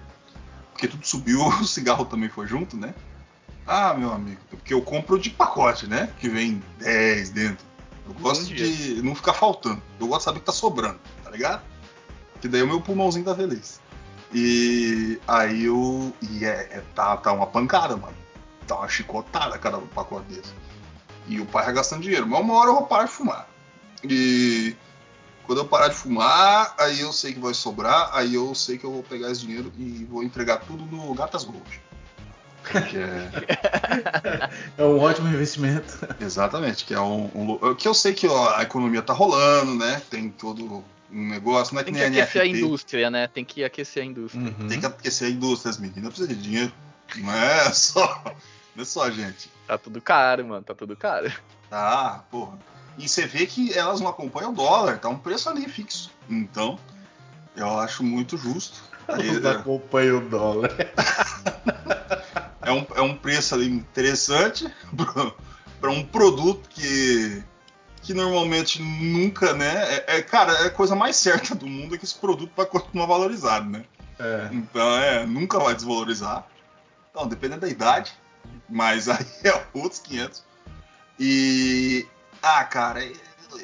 Speaker 2: Porque tudo subiu, o cigarro também foi junto, né? Ah, meu amigo, porque eu compro de pacote, né? Que vem 10 dentro. Eu gosto de não ficar faltando. Eu gosto de saber que tá sobrando, tá ligado? Que daí o meu pulmãozinho tá feliz. E aí eu. E é, é- tá, tá uma pancada, mano. Tá uma chicotada cada pacote desse. E o pai vai gastando dinheiro. Mas uma hora eu vou parar de fumar. E quando eu parar de fumar, aí eu sei que vai sobrar, aí eu sei que eu vou pegar esse dinheiro e vou entregar tudo no Gatas Gold. Que é,
Speaker 3: É um ótimo investimento.
Speaker 2: exatamente, que é um, um que eu sei que ó, a economia tá rolando, né? Tem todo um negócio, não é que
Speaker 1: Tem que
Speaker 2: nem a
Speaker 1: aquecer a
Speaker 2: NFT.
Speaker 1: indústria, né? Tem que aquecer a indústria.
Speaker 3: Uhum.
Speaker 2: Tem que aquecer a indústria, as meninas precisam de dinheiro. Não é só, não é só a gente.
Speaker 1: Tá tudo caro, mano. Tá tudo caro.
Speaker 2: Tá, porra. E você vê que elas não acompanham o dólar, tá um preço ali fixo. Então, eu acho muito justo. Aí,
Speaker 3: Eles acompanham o dólar.
Speaker 2: é, um, é um preço ali interessante para um produto que, que normalmente nunca, né? É, é, cara, é a coisa mais certa do mundo é que esse produto vai continuar valorizado, né?
Speaker 3: É.
Speaker 2: Então, é, nunca vai desvalorizar. Então, dependendo da idade, mas aí é outros 500. E, ah, cara, eu,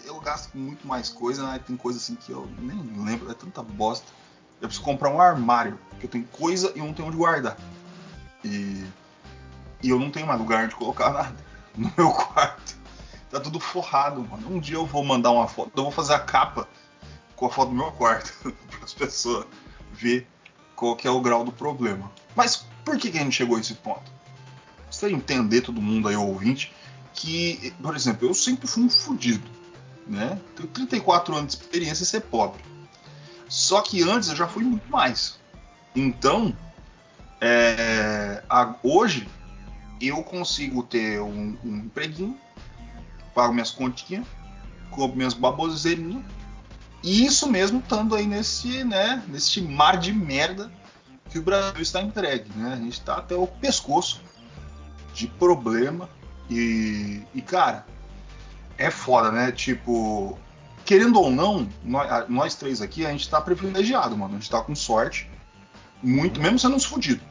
Speaker 2: eu gasto com muito mais coisa, né? Tem coisa assim que eu nem lembro, é tanta bosta. Eu preciso comprar um armário, porque eu tenho coisa e eu não tenho onde guardar. E, e eu não tenho mais lugar de colocar nada no meu quarto. Tá tudo forrado, mano. Um dia eu vou mandar uma foto, eu vou fazer a capa com a foto do meu quarto para as pessoas ver qual que é o grau do problema. Mas por que, que a gente chegou a esse ponto? Você entender todo mundo aí, ouvinte, que, por exemplo, eu sempre fui um fudido, né? Tenho 34 anos de experiência em ser pobre. Só que antes eu já fui muito mais. Então, é, a- hoje eu consigo ter um, um empreguinho, pago minhas continhas, compro minhas baboseirinhas, e isso mesmo estando aí nesse, né, nesse mar de merda que o Brasil está entregue, né? A gente está até o pescoço de problema e, e, cara, é foda, né? Tipo, querendo ou não, nós, nós três aqui, a gente tá privilegiado, mano. A gente tá com sorte, muito, mesmo sendo uns fudidos.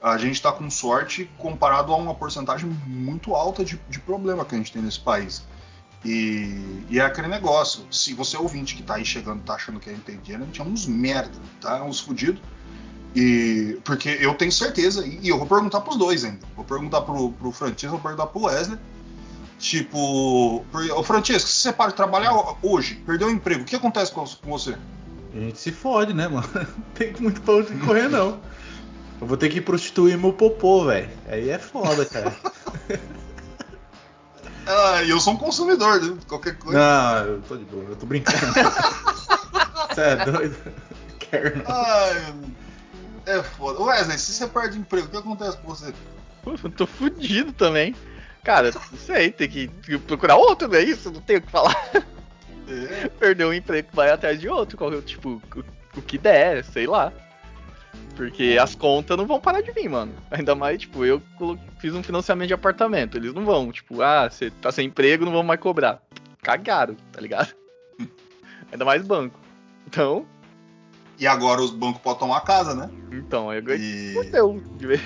Speaker 2: A gente tá com sorte comparado a uma porcentagem muito alta de, de problema que a gente tem nesse país. E, e é aquele negócio, se você é ouvinte que tá aí chegando, tá achando que a gente tem dinheiro, a gente é uns merda, tá? Uns fudidos. E porque eu tenho certeza, e, e eu vou perguntar pros dois ainda. Vou perguntar pro, pro Francisco, vou perguntar pro Wesley. Tipo, ô Francisco, se você para de trabalhar hoje, perdeu o emprego, o que acontece com, com você?
Speaker 3: A gente se fode, né, mano? Tem muito pra onde correr, não. Eu vou ter que prostituir meu popô, velho. Aí é foda, cara.
Speaker 2: Ah, e eu sou um consumidor, né? qualquer coisa.
Speaker 3: Não, eu tô de boa, eu tô brincando. Você é doido? Quero não.
Speaker 2: Ai, é foda. Wesley, se você perde emprego, o que acontece com você?
Speaker 1: Pô, eu tô fudido também. Cara, não sei, tem que procurar outro, não é isso? Não tenho o que falar.
Speaker 2: É,
Speaker 1: Perdeu um emprego, vai atrás de outro. qual- Tipo, o, o que der, sei lá. Porque as contas não vão parar de vir, mano. Ainda mais, tipo, eu fiz um financiamento de apartamento. Eles não vão, tipo, ah, você tá sem emprego, não vão mais cobrar. Cagaram, tá ligado? Ainda mais banco. Então,
Speaker 2: E agora os bancos podem tomar a casa, né?
Speaker 1: então, eu ganhei.
Speaker 2: E
Speaker 1: Fudeu de ver.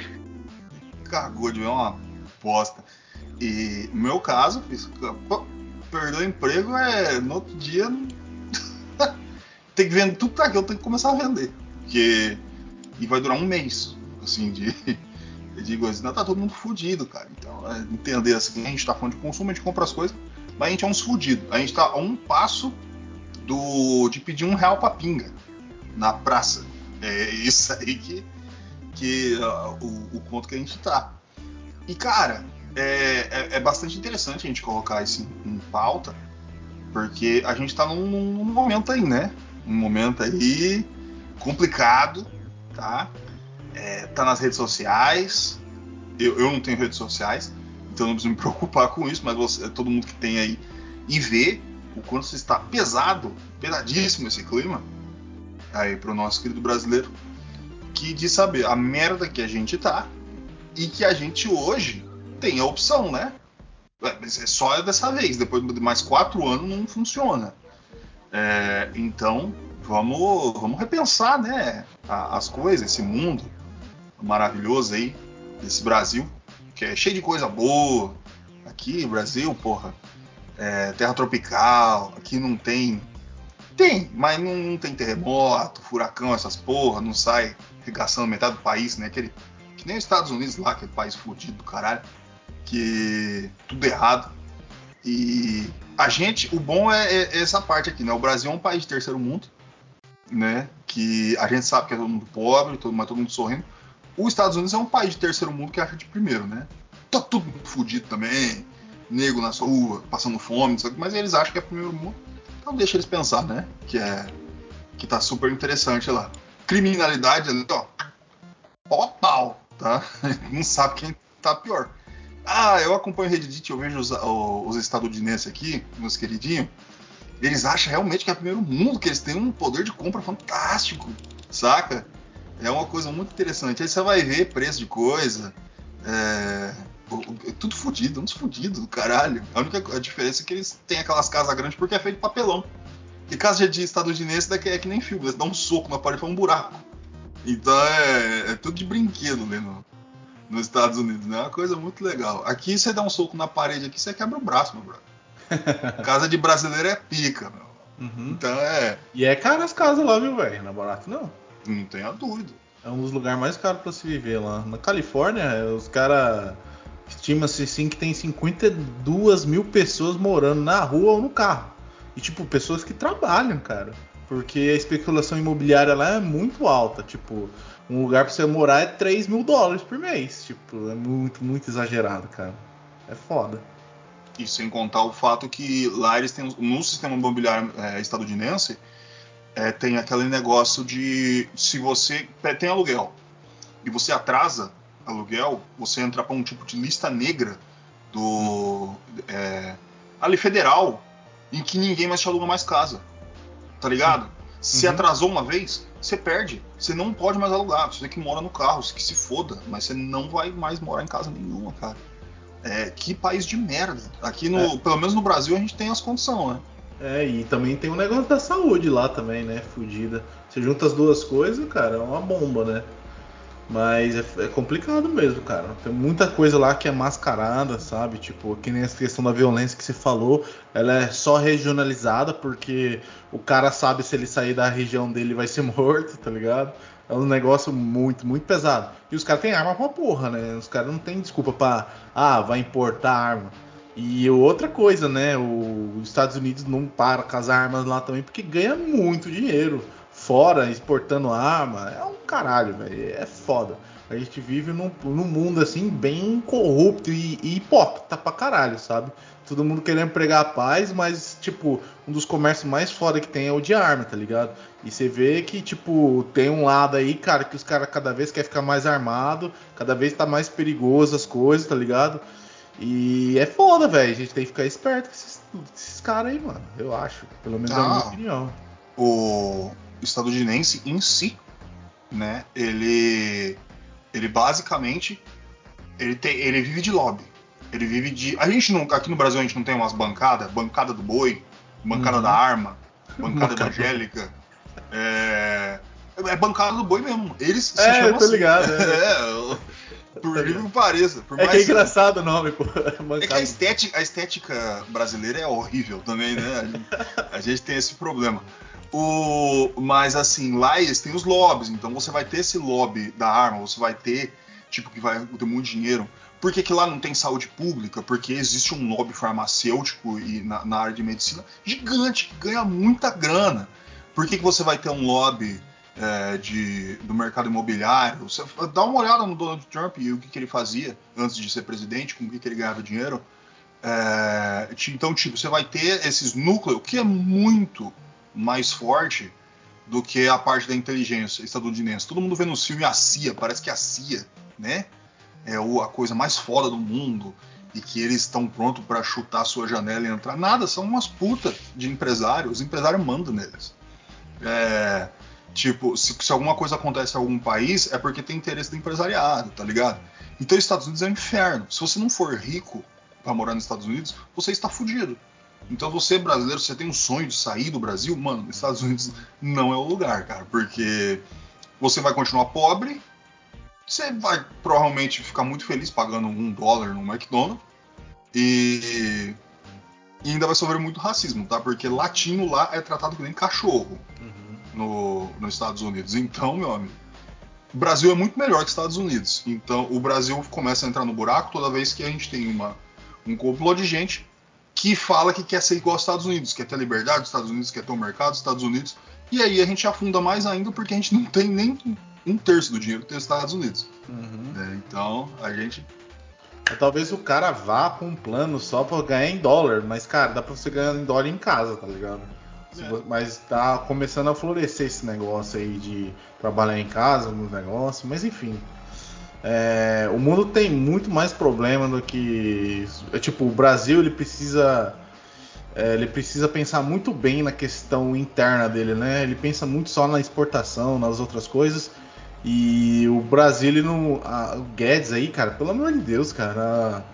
Speaker 2: cagou de ver uma bosta. E no meu caso, fiz, pô, perdeu o emprego, é no outro dia. tem que vender tudo que tá aqui, eu tenho que começar a vender. Porque. E vai durar um mês, assim, de. Eu digo assim, não, tá todo mundo fudido, cara. Então, é, entender assim, a gente tá falando de consumo, a gente compra as coisas, mas a gente é uns fudidos. A gente tá a um passo do de pedir um real pra pinga na praça. É isso aí que, que ó, o, o ponto que a gente tá. E, cara, é, é, é bastante interessante a gente colocar isso em, em pauta, porque a gente tá num, num momento aí, né? Um momento aí complicado, tá? É, tá nas redes sociais. Eu, eu não tenho redes sociais, então não preciso me preocupar com isso, mas você, todo mundo que tem aí e vê o quanto está pesado, pesadíssimo esse clima aí pro nosso querido brasileiro, que de saber a merda que a gente tá e que a gente hoje tem a opção, né? É, é só dessa vez, depois de mais quatro anos não funciona. É, então vamos, vamos repensar, né? A- as coisas, esse mundo maravilhoso aí, esse Brasil, que é cheio de coisa boa. Aqui, Brasil, porra, é, terra tropical, aqui não tem. Tem, mas não, não tem terremoto, furacão, essas porra, não sai regaçando metade do país, né? Aquele, que nem os Estados Unidos lá, aquele país fudido do caralho, que tudo errado. E a gente, o bom é, é essa parte aqui, né? O Brasil é um país de terceiro mundo, né? Que a gente sabe que é todo mundo pobre, todo, mas todo mundo sorrindo. Os Estados Unidos é um país de terceiro mundo que acha de primeiro, né? Tá todo mundo fudido também, nego na rua, passando fome, mas eles acham que é primeiro mundo. Então deixa eles pensar, né? Que é que tá super interessante lá. Criminalidade ali, ó, pau tá? Não sabe quem tá pior. Ah, eu acompanho o Reddit, eu vejo os, os estadunidenses aqui, meus queridinhos. Eles acham realmente que é primeiro mundo, que eles têm um poder de compra fantástico, saca? É uma coisa muito interessante. Aí você vai ver preço de coisa. É, o- o- é tudo fudido, uns fudidos do caralho. A única a diferença é que eles têm aquelas casas grandes porque é feito papelão. E casa de estadunidense daqui é que nem filme, eles dão um soco na parede e um buraco. Então é, é tudo de brinquedo ali no, nos Estados Unidos, né? É uma coisa muito legal. Aqui você dá um soco na parede aqui, você quebra o braço, meu brother. Casa de brasileiro é pica, meu.
Speaker 3: Uhum.
Speaker 2: Então é.
Speaker 3: E é caro as casas lá, viu, velho? Não é barato, não.
Speaker 2: Não tenha dúvida.
Speaker 3: É um dos lugares mais caros pra se viver lá. Na Califórnia, os caras estima-se sim que tem 52 mil pessoas morando na rua ou no carro. E tipo, pessoas que trabalham, cara. Porque a especulação imobiliária lá é muito alta. Tipo, um lugar pra você morar é 3 mil dólares por mês. Tipo, é muito, muito exagerado, cara. É foda.
Speaker 2: E sem contar o fato que lá eles têm, no sistema imobiliário é, estadunidense, é, tem aquele negócio de se você tem aluguel e você atrasa aluguel, você entra para um tipo de lista negra do é, ali federal em que ninguém mais te aluga mais casa, tá ligado? Se
Speaker 3: Uhum.
Speaker 2: atrasou uma vez, você perde. Você não pode mais alugar. Você que mora no carro, você que se foda. Mas você não vai mais morar em casa nenhuma, cara. É, que país de merda. Aqui no,
Speaker 3: É.
Speaker 2: pelo menos no Brasil a gente tem as condições, né?
Speaker 3: É, e também tem o negócio da saúde lá também, né? Fudida. Você junta as duas coisas, cara, é uma bomba, né? Mas é, é complicado mesmo, cara. Tem muita coisa lá que é mascarada, sabe? Tipo, que nem essa questão da violência que você falou, ela é só regionalizada porque o cara sabe se ele sair da região dele vai ser morto, tá ligado? É um negócio muito, muito pesado. E os caras têm arma pra porra, né? Os caras não têm desculpa pra. Ah, vai importar arma. E outra coisa, né? o- os Estados Unidos não para com as armas lá também porque ganha muito dinheiro. Fora, exportando arma. É um caralho, velho. É foda. A gente vive num, num mundo assim bem corrupto e, e hipócrita pra caralho, sabe? Todo mundo querendo pregar a paz, mas, tipo, um dos comércios mais foda que tem é o de arma, tá ligado? E você vê que, tipo, tem um lado aí, cara, que os caras cada vez quer ficar mais armado, cada vez tá mais perigoso as coisas, tá ligado? E é foda, velho. A gente tem que ficar esperto com esses, esses caras aí, mano. Eu acho. Pelo menos é a minha
Speaker 2: Ah.
Speaker 3: opinião.
Speaker 2: o estadunidense em si, né? Ele, ele basicamente, ele tem, ele vive de lobby. Ele vive de, a gente não, aqui no Brasil a gente não tem umas bancadas, bancada do boi, bancada
Speaker 3: Uhum.
Speaker 2: da arma, bancada
Speaker 3: Bancada.
Speaker 2: evangélica, é, é bancada do boi mesmo. Eles se
Speaker 3: É,
Speaker 2: chamam
Speaker 3: tô
Speaker 2: assim.
Speaker 3: ligado, é.
Speaker 2: É, por incrível que pareça.
Speaker 3: É que é engraçado o nome, pô.
Speaker 2: é que a estética, a estética brasileira é horrível também, né? A gente, a gente tem esse problema. O, mas assim, lá eles têm os lobbies, então você vai ter esse lobby da arma, você vai ter, tipo, que vai ter muito dinheiro. Por que, que lá não tem saúde pública? Porque existe um lobby farmacêutico e na, na área de medicina gigante, que ganha muita grana. Por que, que você vai ter um lobby é, de, do mercado imobiliário? Você dá uma olhada no Donald Trump e o que, que ele fazia antes de ser presidente, com o que, que ele ganhava dinheiro. É, então, tipo, você vai ter esses núcleos que é muito mais forte do que a parte da inteligência estadunidense. Todo mundo vê no filme a CIA, parece que a CIA, né, é o- a coisa mais foda do mundo e que eles estão prontos para chutar sua janela e entrar. Nada, são umas putas de empresários. Os empresários mandam neles. É, tipo, se, se alguma coisa acontece em algum país, é porque tem interesse do empresariado, tá ligado? Então, os Estados Unidos é um inferno. Se você não for rico para morar nos Estados Unidos, você está fudido. Então, você brasileiro, você tem um sonho de sair do Brasil, mano, os Estados Unidos não é o lugar, cara, porque você vai continuar pobre, você vai provavelmente ficar muito feliz pagando um dólar no McDonald's e, e ainda vai sofrer muito racismo, tá? Porque latino lá é tratado que nem cachorro
Speaker 3: Uhum.
Speaker 2: no, nos Estados Unidos. Então, meu amigo, o Brasil é muito melhor que os Estados Unidos. Então, o Brasil começa a entrar no buraco toda vez que a gente tem uma, um complô de gente que fala que quer ser igual aos Estados Unidos, quer ter liberdade dos Estados Unidos, quer ter o mercado dos Estados Unidos. E aí a gente afunda mais ainda porque a gente não tem nem um terço do dinheiro que tem os Estados Unidos.
Speaker 3: Uhum.
Speaker 2: né? Então, a gente.
Speaker 3: Talvez o cara vá com um plano só pra ganhar em dólar, mas, cara, dá pra você ganhar em dólar em casa, tá ligado?
Speaker 2: É.
Speaker 3: Mas tá começando a florescer esse negócio aí de trabalhar em casa, nos negócios, mas enfim. É, o mundo tem muito mais problema do que. É, tipo, o Brasil ele precisa. é, ele precisa pensar muito bem na questão interna dele, né? Ele pensa muito só na exportação, nas outras coisas. E o Brasil, ele não. a- o Guedes aí, cara, pelo amor de Deus, cara.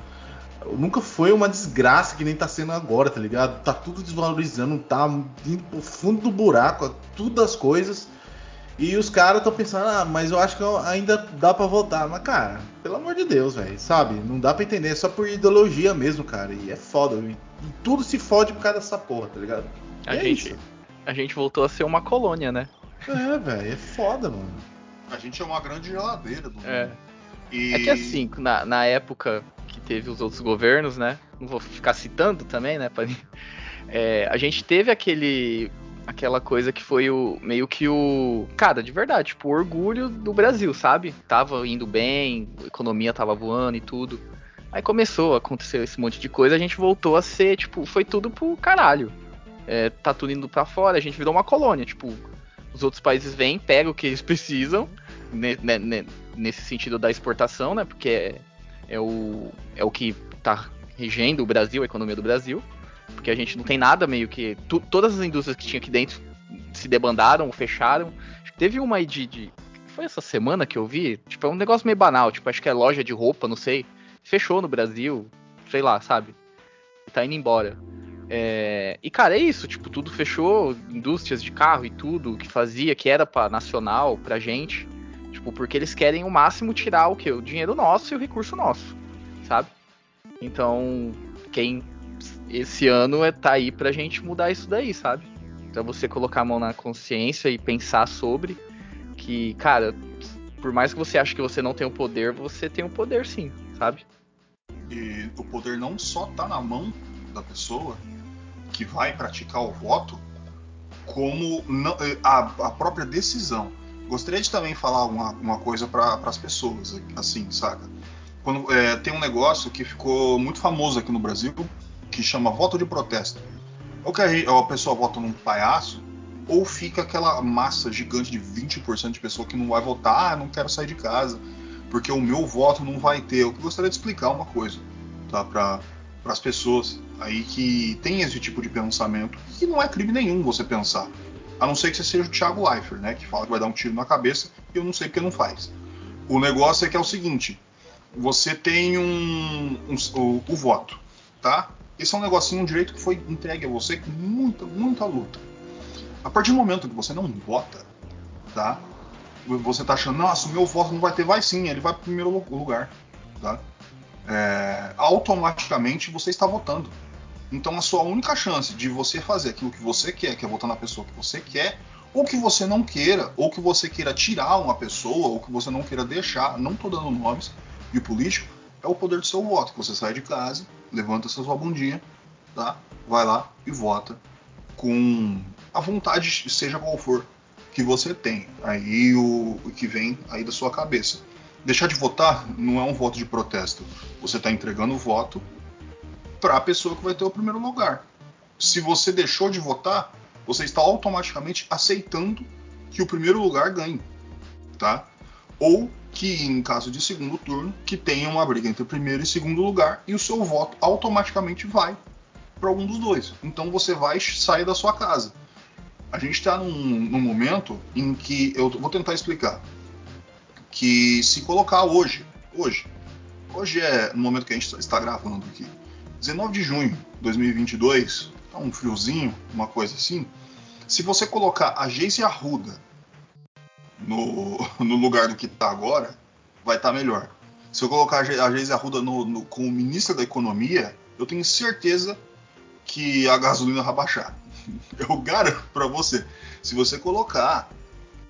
Speaker 3: Nunca foi uma desgraça que nem tá sendo agora, tá ligado? Tá tudo desvalorizando, tá indo pro fundo do buraco, tudo as coisas. E os caras estão pensando, ah, mas eu acho que ainda dá pra voltar. Mas, cara, pelo amor de Deus, velho, sabe? Não dá pra entender, é só por ideologia mesmo, cara. E é foda. E, tudo se fode por causa dessa porra, tá ligado?
Speaker 1: A
Speaker 3: é
Speaker 1: gente,
Speaker 3: isso.
Speaker 1: a gente voltou a ser uma colônia, né?
Speaker 3: É, velho, é foda, mano.
Speaker 2: A gente é uma grande geladeira do mundo.
Speaker 1: É.
Speaker 2: E...
Speaker 1: É que assim, na, na época que teve os outros governos, né? Não vou ficar citando também, né? pra- é, a gente teve aquele aquela coisa que foi o meio que o. Cara, de verdade, tipo, o orgulho do Brasil, sabe? Tava indo bem, a economia tava voando e tudo. Aí começou a acontecer esse monte de coisa, a gente voltou a ser, tipo, foi tudo pro caralho. É, tá tudo indo pra fora, a gente virou uma colônia, tipo, os outros países vêm, pegam o que eles precisam, ne, ne, ne, nesse sentido da exportação, né? Porque é, é, o, é o que tá regendo o Brasil, a economia do Brasil. Porque a gente não tem nada meio que. Tu, todas as indústrias que tinha aqui dentro se debandaram, fecharam. Teve uma aí de, de. Foi essa semana que eu vi? Tipo, é um negócio meio banal. Tipo, acho que é loja de roupa, não sei. Fechou no Brasil. Sei lá, sabe? Tá indo embora. É, e cara, é isso, tipo, tudo fechou, indústrias de carro e tudo que fazia, que era para nacional, pra gente, tipo, porque eles querem o máximo tirar o que? O dinheiro nosso e o recurso nosso, sabe? Então, quem esse ano é tá aí pra gente mudar isso daí, sabe? Então você colocar a mão na consciência e pensar sobre que, cara, por mais que você ache que você não tem o poder, você tem o poder sim, sabe?
Speaker 2: E o poder não só tá na mão da pessoa, que vai praticar o voto como não, eh, a, a, própria decisão. Gostaria de também falar uma, uma coisa para as pessoas, assim, saca? Quando, é, tem um negócio que ficou muito famoso aqui no Brasil, que chama voto de protesto. Ou que a, a pessoa vota num palhaço, ou fica aquela massa gigante de 20% de pessoa que não vai votar, ah, não quero sair de casa, porque o meu voto não vai ter. Eu gostaria de explicar uma coisa, tá? Para as pessoas aí que tem esse tipo de pensamento, que não é crime nenhum você pensar. A não ser que você seja o Thiago Leifert, né? Que fala que vai dar um tiro na cabeça e eu não sei porque não faz. O negócio é que é o seguinte: você tem um, um o, o, voto, tá? Esse é um negocinho, um direito que foi entregue a você com muita, muita luta. A partir do momento que você não vota, tá? Você tá achando, nossa, o meu voto não vai ter, vai sim, ele vai pro primeiro lugar, tá? É, automaticamente você está votando. Então a sua única chance de você fazer aquilo que você quer, que é votar na pessoa que você quer, ou que você não queira, ou que você queira tirar uma pessoa, ou que você não queira deixar, não estou dando nomes de político, é o poder do seu voto. Que você sai de casa, levanta sua bundinha, tá? vai lá e vota com a vontade, seja qual for, que você tem. Aí o, o que vem aí da sua cabeça. Deixar de votar não é um voto de protesto. Você está entregando o voto para a pessoa que vai ter o primeiro lugar. Se você deixou de votar, você está automaticamente aceitando que o primeiro lugar ganhe, tá? Ou que em caso de segundo turno, que tenha uma briga entre primeiro e segundo lugar e o seu voto automaticamente vai para algum dos dois. Então você vai sair da sua casa. A gente está num, num, momento em que eu vou tentar explicar que se colocar hoje, hoje, hoje é no momento que a gente está gravando aqui, 19 de junho de 2022, tá um friozinho, uma coisa assim. Se você colocar a Geise Arruda no, no lugar do que está agora, vai estar tá melhor. Se eu colocar a Geise Arruda no, no, como ministra da Economia, eu tenho certeza que a gasolina vai baixar. Eu garanto para você. Se você colocar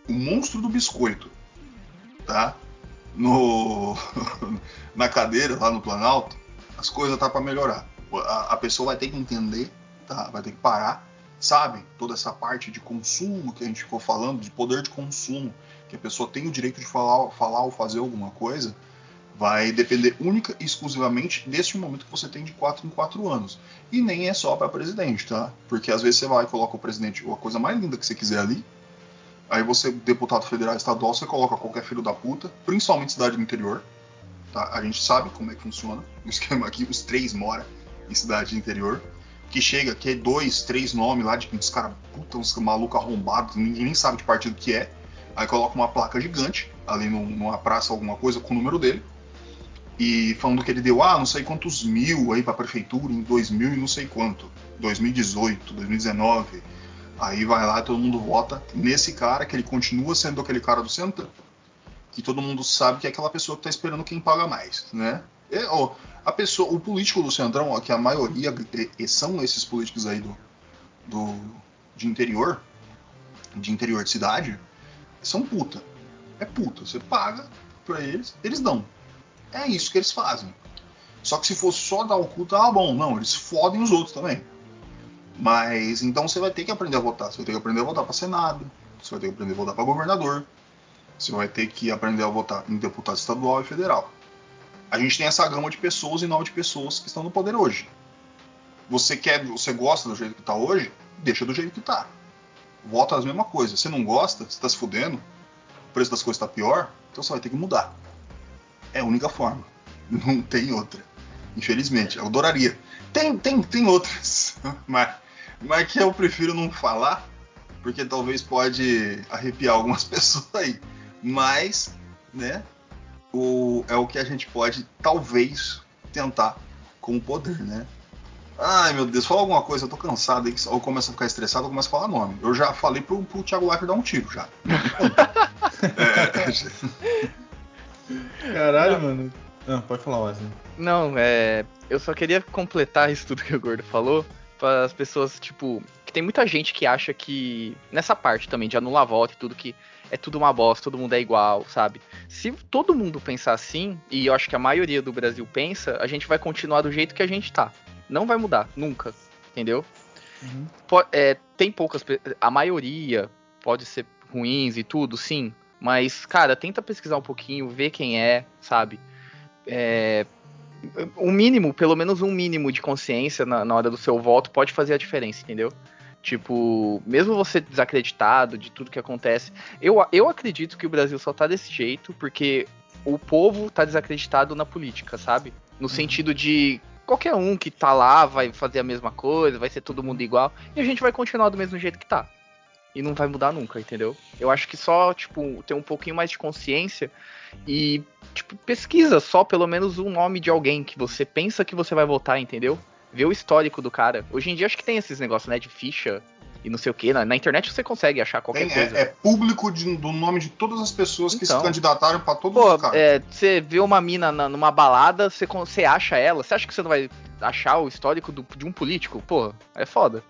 Speaker 2: o monstro do biscoito, tá? No, na cadeira lá no Planalto, as coisas tá para melhorar. A, a, pessoa vai ter que entender, tá? vai ter que parar, sabe? Toda essa parte de consumo que a gente ficou falando, de poder de consumo, que a pessoa tem o direito de falar, falar ou fazer alguma coisa, vai depender única e exclusivamente desse momento que você tem de 4 em 4 anos. E nem é só para presidente, tá? Porque às vezes você vai e coloca o presidente, a coisa mais linda que você quiser ali, aí você, deputado federal estadual, você coloca qualquer filho da puta, principalmente cidade do interior, Tá? A gente sabe como é que funciona o esquema aqui. Os três moram em cidade interior. Que chega, que é dois, três nomes lá de uns caras, puta, uns malucos arrombados, ninguém nem sabe de partido que é. Aí coloca uma placa gigante ali numa praça, alguma coisa, com o número dele. E falando que ele deu, ah, não sei quantos mil aí pra prefeitura em 2000 e não sei quanto. 2018, 2019. Aí vai lá e todo mundo vota nesse cara, que ele continua sendo aquele cara do centro que todo mundo sabe que é aquela pessoa que está esperando quem paga mais, né? É, ó, a pessoa, o político do Centrão, ó, que a maioria e, são esses políticos aí do, do de interior, de interior de cidade, são puta. É puta. Você paga pra eles, eles dão. É isso que eles fazem. Só que se fosse só dar o cu, tá bom. Não, eles fodem os outros também. Mas então você vai ter que aprender a votar. Você vai ter que aprender a votar para Senado. Você vai ter que aprender a votar para governador. Você vai ter que aprender a votar em deputado estadual e federal. A gente tem essa gama de pessoas e nova de pessoas que estão no poder hoje. Você quer, você gosta do jeito que está hoje? Deixa do jeito que está. Vota as mesmas coisas. Você não gosta? Você está se fudendo? O preço das coisas está pior? Então você vai ter que mudar. É a única forma. Não tem outra. Infelizmente. Eu adoraria. Tem, tem, tem outras. Mas, mas que eu prefiro não falar. Porque talvez pode arrepiar algumas pessoas aí. Mas, né? O, é o que a gente pode, talvez, tentar com o poder, né? Ai meu Deus, fala alguma coisa, eu tô cansado aí, ou começa a ficar estressado, ou começa a falar nome. Eu já falei pro, pro Thiago Leifert dar um tiro já.
Speaker 3: é... Caralho, mano. Não, pode falar, Wesley.
Speaker 1: Não, é. Eu só queria completar isso tudo que o Gordo falou. Para as pessoas, tipo. Que tem muita gente que acha que. Nessa parte também, de anular voto e tudo, que é tudo uma bosta, todo mundo é igual, sabe? Se todo mundo pensar assim, e eu acho que a maioria do Brasil pensa, a gente vai continuar do jeito que a gente tá. Não vai mudar, nunca. Entendeu? Uhum. É, tem poucas. A maioria pode ser ruins e tudo, sim. Mas, cara, tenta pesquisar um pouquinho, ver quem é, sabe? É, um mínimo, pelo menos um mínimo de consciência na, na, hora do seu voto pode fazer a diferença, entendeu? Tipo, mesmo você desacreditado de tudo que acontece, eu, eu acredito que o Brasil só tá desse jeito porque o povo tá desacreditado na política, sabe? No uhum. sentido de qualquer um que tá lá vai fazer a mesma coisa, vai ser todo mundo igual, e a gente vai continuar do mesmo jeito que tá. E não vai mudar nunca, entendeu? Eu acho que só, tipo, ter um pouquinho mais de consciência e, tipo, pesquisa só pelo menos um nome de alguém que você pensa que você vai votar, entendeu? Ver o histórico do cara. Hoje em dia acho que tem esses negócios, né, de ficha e não sei o que. Na, na, internet você consegue achar qualquer tem,
Speaker 2: é,
Speaker 1: coisa.
Speaker 2: É, público de, do nome de todas as pessoas que então, se candidataram para todos pô, os caras.
Speaker 1: É, você vê uma mina na, numa balada, você, você acha ela. Você acha que você não vai achar o histórico do, de um político? Pô, é foda.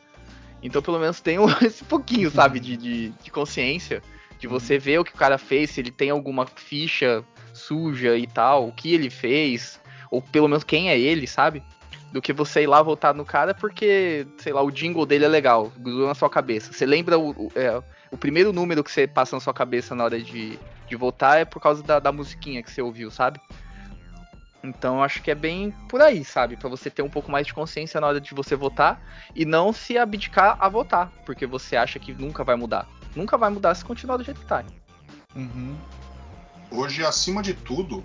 Speaker 1: Então pelo menos tem esse pouquinho, sabe, de, de, de consciência. De você ver o que o cara fez, se ele tem alguma ficha suja e tal, o que ele fez, ou pelo menos quem é ele, sabe? Do que você ir lá votar no cara porque, sei lá, o jingle dele é legal, grudou na sua cabeça. Você lembra o, o, é, o primeiro número que você passa na sua cabeça na hora de, de votar é por causa da, da musiquinha que você ouviu, sabe? Então acho que é bem por aí, sabe? Para você ter um pouco mais de consciência na hora de você votar e não se abdicar a votar, porque você acha que nunca vai mudar. Nunca vai mudar se continuar do jeito que tá.
Speaker 2: Uhum. Hoje, acima de tudo,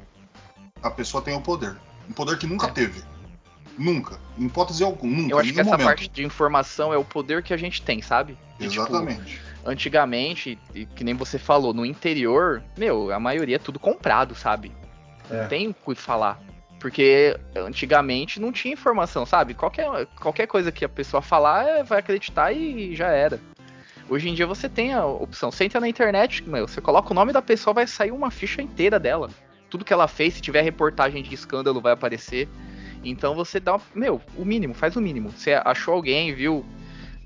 Speaker 2: a pessoa tem o poder. Um poder que nunca é. teve. Nunca. Em hipótese alguma. Nunca.
Speaker 1: Eu acho que essa momento. parte de informação é o poder que a gente tem, sabe?
Speaker 2: E, tipo, Exatamente.
Speaker 1: Tipo, antigamente, que nem você falou, no interior, meu, a maioria é tudo comprado, sabe? É. Tem o que falar. Porque antigamente não tinha informação, sabe? Qualquer, qualquer coisa que a pessoa falar, é, vai acreditar e já era. Hoje em dia você tem a opção. Você entra na internet, meu, você coloca o nome da pessoa, vai sair uma ficha inteira dela. Tudo que ela fez, se tiver reportagem de escândalo, vai aparecer. Então você dá, meu, o mínimo, faz o mínimo. Você achou alguém, viu?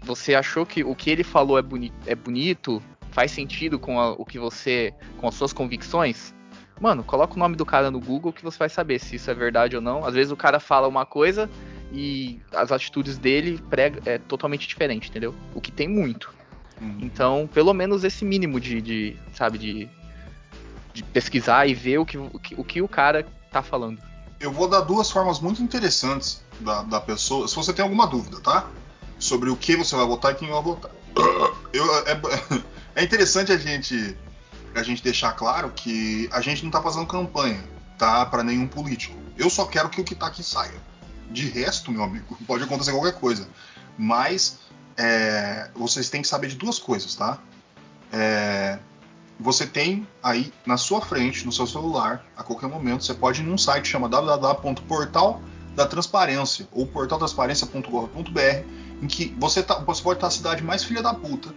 Speaker 1: Você achou que o que ele falou é, boni é bonito, faz sentido com a, o que você, com as suas convicções? Mano, coloca o nome do cara no Google que você vai saber se isso é verdade ou não. Às vezes o cara fala uma coisa e as atitudes dele prega, é totalmente diferente, entendeu? O que tem muito. Uhum. Então, pelo menos esse mínimo de, de sabe, de, de, pesquisar e ver o que, o que, o que o cara tá falando.
Speaker 2: Eu vou dar duas formas muito interessantes da, da pessoa, se você tem alguma dúvida, tá? Sobre o que você vai votar e quem vai votar. Eu, é, é interessante a gente a gente deixar claro que a gente não está fazendo campanha, tá? Para nenhum político. Eu só quero que o que está aqui saia. De resto, meu amigo, pode acontecer qualquer coisa. Mas é, vocês têm que saber de duas coisas, tá? É, você tem aí na sua frente, no seu celular, a qualquer momento, você pode ir num site chama www.portal da transparência ou portaltransparência.gov.br em que você, tá, você pode estar na cidade mais filha da puta.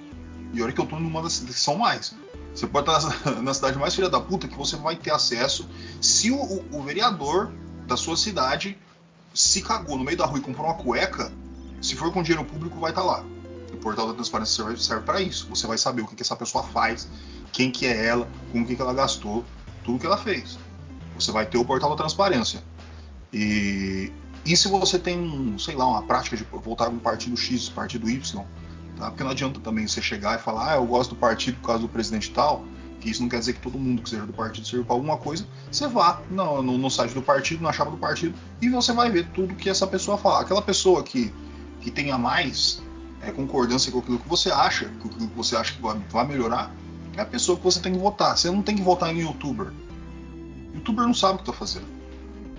Speaker 2: E olha que eu tô numa das que são mais. Você pode estar na cidade mais filha da puta que você vai ter acesso se o, o, vereador da sua cidade se cagou no meio da rua e comprou uma cueca. Se for com dinheiro público, vai estar lá. O portal da transparência serve, serve para isso. Você vai saber o que, que, essa pessoa faz, quem que é ela, com o que, que ela gastou, tudo que ela fez. Você vai ter o portal da transparência. E, E se você tem, sei lá, uma prática de voltar um partido X, partido Y, tá? Porque não adianta também você chegar e falar, ah, eu gosto do partido por causa do presidente tal, que isso não quer dizer que todo mundo que seja do partido serve para alguma coisa. Você vá no, no, no, site do partido, na chapa do partido, e você vai ver tudo que essa pessoa fala. Aquela pessoa que, que tenha mais é, concordância com aquilo que você acha, com aquilo que você acha que vai, vai melhorar, é a pessoa que você tem que votar. Você não tem que votar em youtuber. Youtuber não sabe o que está fazendo.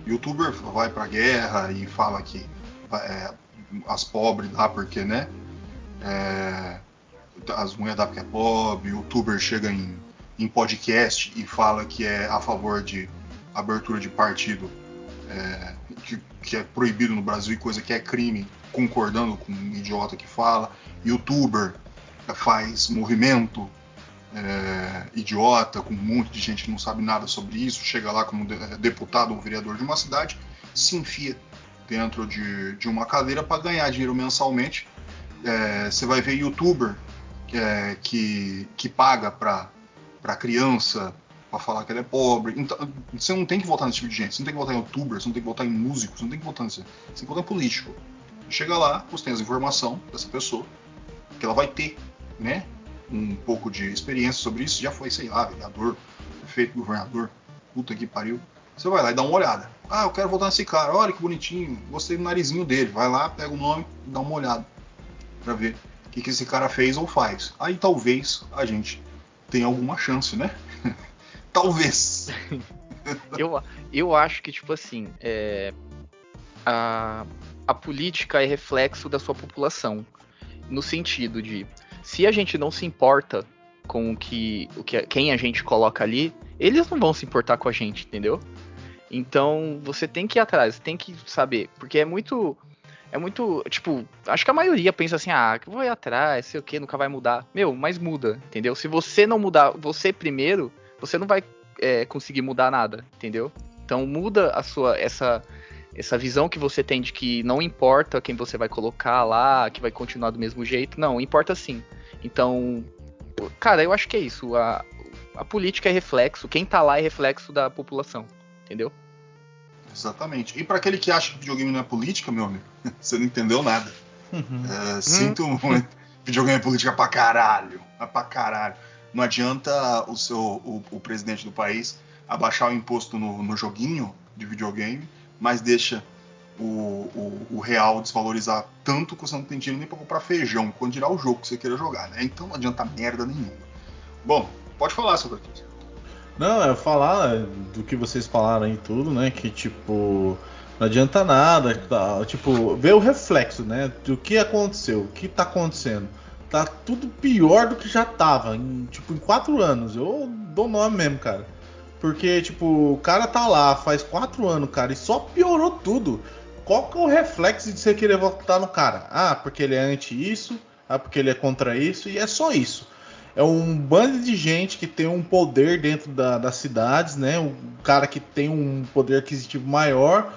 Speaker 2: Youtuber vai pra guerra e fala que é, as pobres dá porque, né? É, as mulheres dá porque é. Youtuber chega em, em podcast e fala que é a favor de abertura de partido é, que, que, é proibido no Brasil e coisa que é crime, concordando com um idiota que fala. Youtuber faz movimento é, idiota, com um monte de gente que não sabe nada sobre isso, chega lá como deputado ou vereador de uma cidade, se enfia dentro de, de uma cadeira para ganhar dinheiro mensalmente. É, você vai ver youtuber é, que, que paga para criança para falar que ela é pobre. Então, você não tem que votar nesse tipo de gente. Você não tem que votar em youtuber, você não tem que votar em músico, você não tem que votar nisso. Você tem que votar em político. Chega lá, você tem as informações dessa pessoa, que ela vai ter, né? um pouco de experiência sobre isso, já foi, sei lá, vereador, prefeito, governador, puta que pariu. Você vai lá e dá uma olhada. Ah, eu quero voltar nesse cara, olha que bonitinho, gostei do narizinho dele. Vai lá, pega o nome e dá uma olhada para ver o que, que esse cara fez ou faz. Aí talvez a gente tenha alguma chance, né? talvez.
Speaker 1: eu, eu acho que, tipo assim, é, a, a política é reflexo da sua população. No sentido de se a gente não se importa com o que, o que quem a gente coloca ali, eles não vão se importar com a gente, entendeu? Então você tem que ir atrás, tem que saber, porque é muito é muito, tipo, acho que a maioria pensa assim, ah, que vou ir atrás, sei o que, nunca vai mudar. Meu, mas muda, entendeu? Se você não mudar você primeiro, você não vai é, conseguir mudar nada, entendeu? Então muda a sua essa essa visão que você tem de que não importa quem você vai colocar lá, que vai continuar do mesmo jeito. Não, importa sim. Então, cara, eu acho que é isso. A, a política é reflexo, quem tá lá é reflexo da população, entendeu?
Speaker 2: Exatamente. E para aquele que acha que videogame não é política, meu amigo, você não entendeu nada. Uhum. É, sinto uhum. muito. videogame é política pra caralho. É pra caralho. Não adianta o seu o, o presidente do país abaixar o imposto no, no joguinho de videogame mas deixa o, o, o, real desvalorizar tanto que você não tem dinheiro nem para comprar feijão, quando dirá o jogo que você queira jogar, né? Então não adianta merda nenhuma. Bom, pode falar, Socrates.
Speaker 3: Não, é falar do que vocês falaram aí tudo, né? Que tipo. Não adianta nada, tá, tipo, ver o reflexo, né? Do que aconteceu, o que tá acontecendo. Tá tudo pior do que já tava, em, tipo, em quatro anos. Eu dou nome mesmo, cara. Porque, tipo, o cara tá lá faz quatro anos, cara, e só piorou tudo. Qual que é o reflexo de você querer votar no cara? Ah, porque ele é anti isso, ah, porque ele é contra isso, e é só isso. É um bando de gente que tem um poder dentro da, das cidades, né? Um cara que tem um poder aquisitivo maior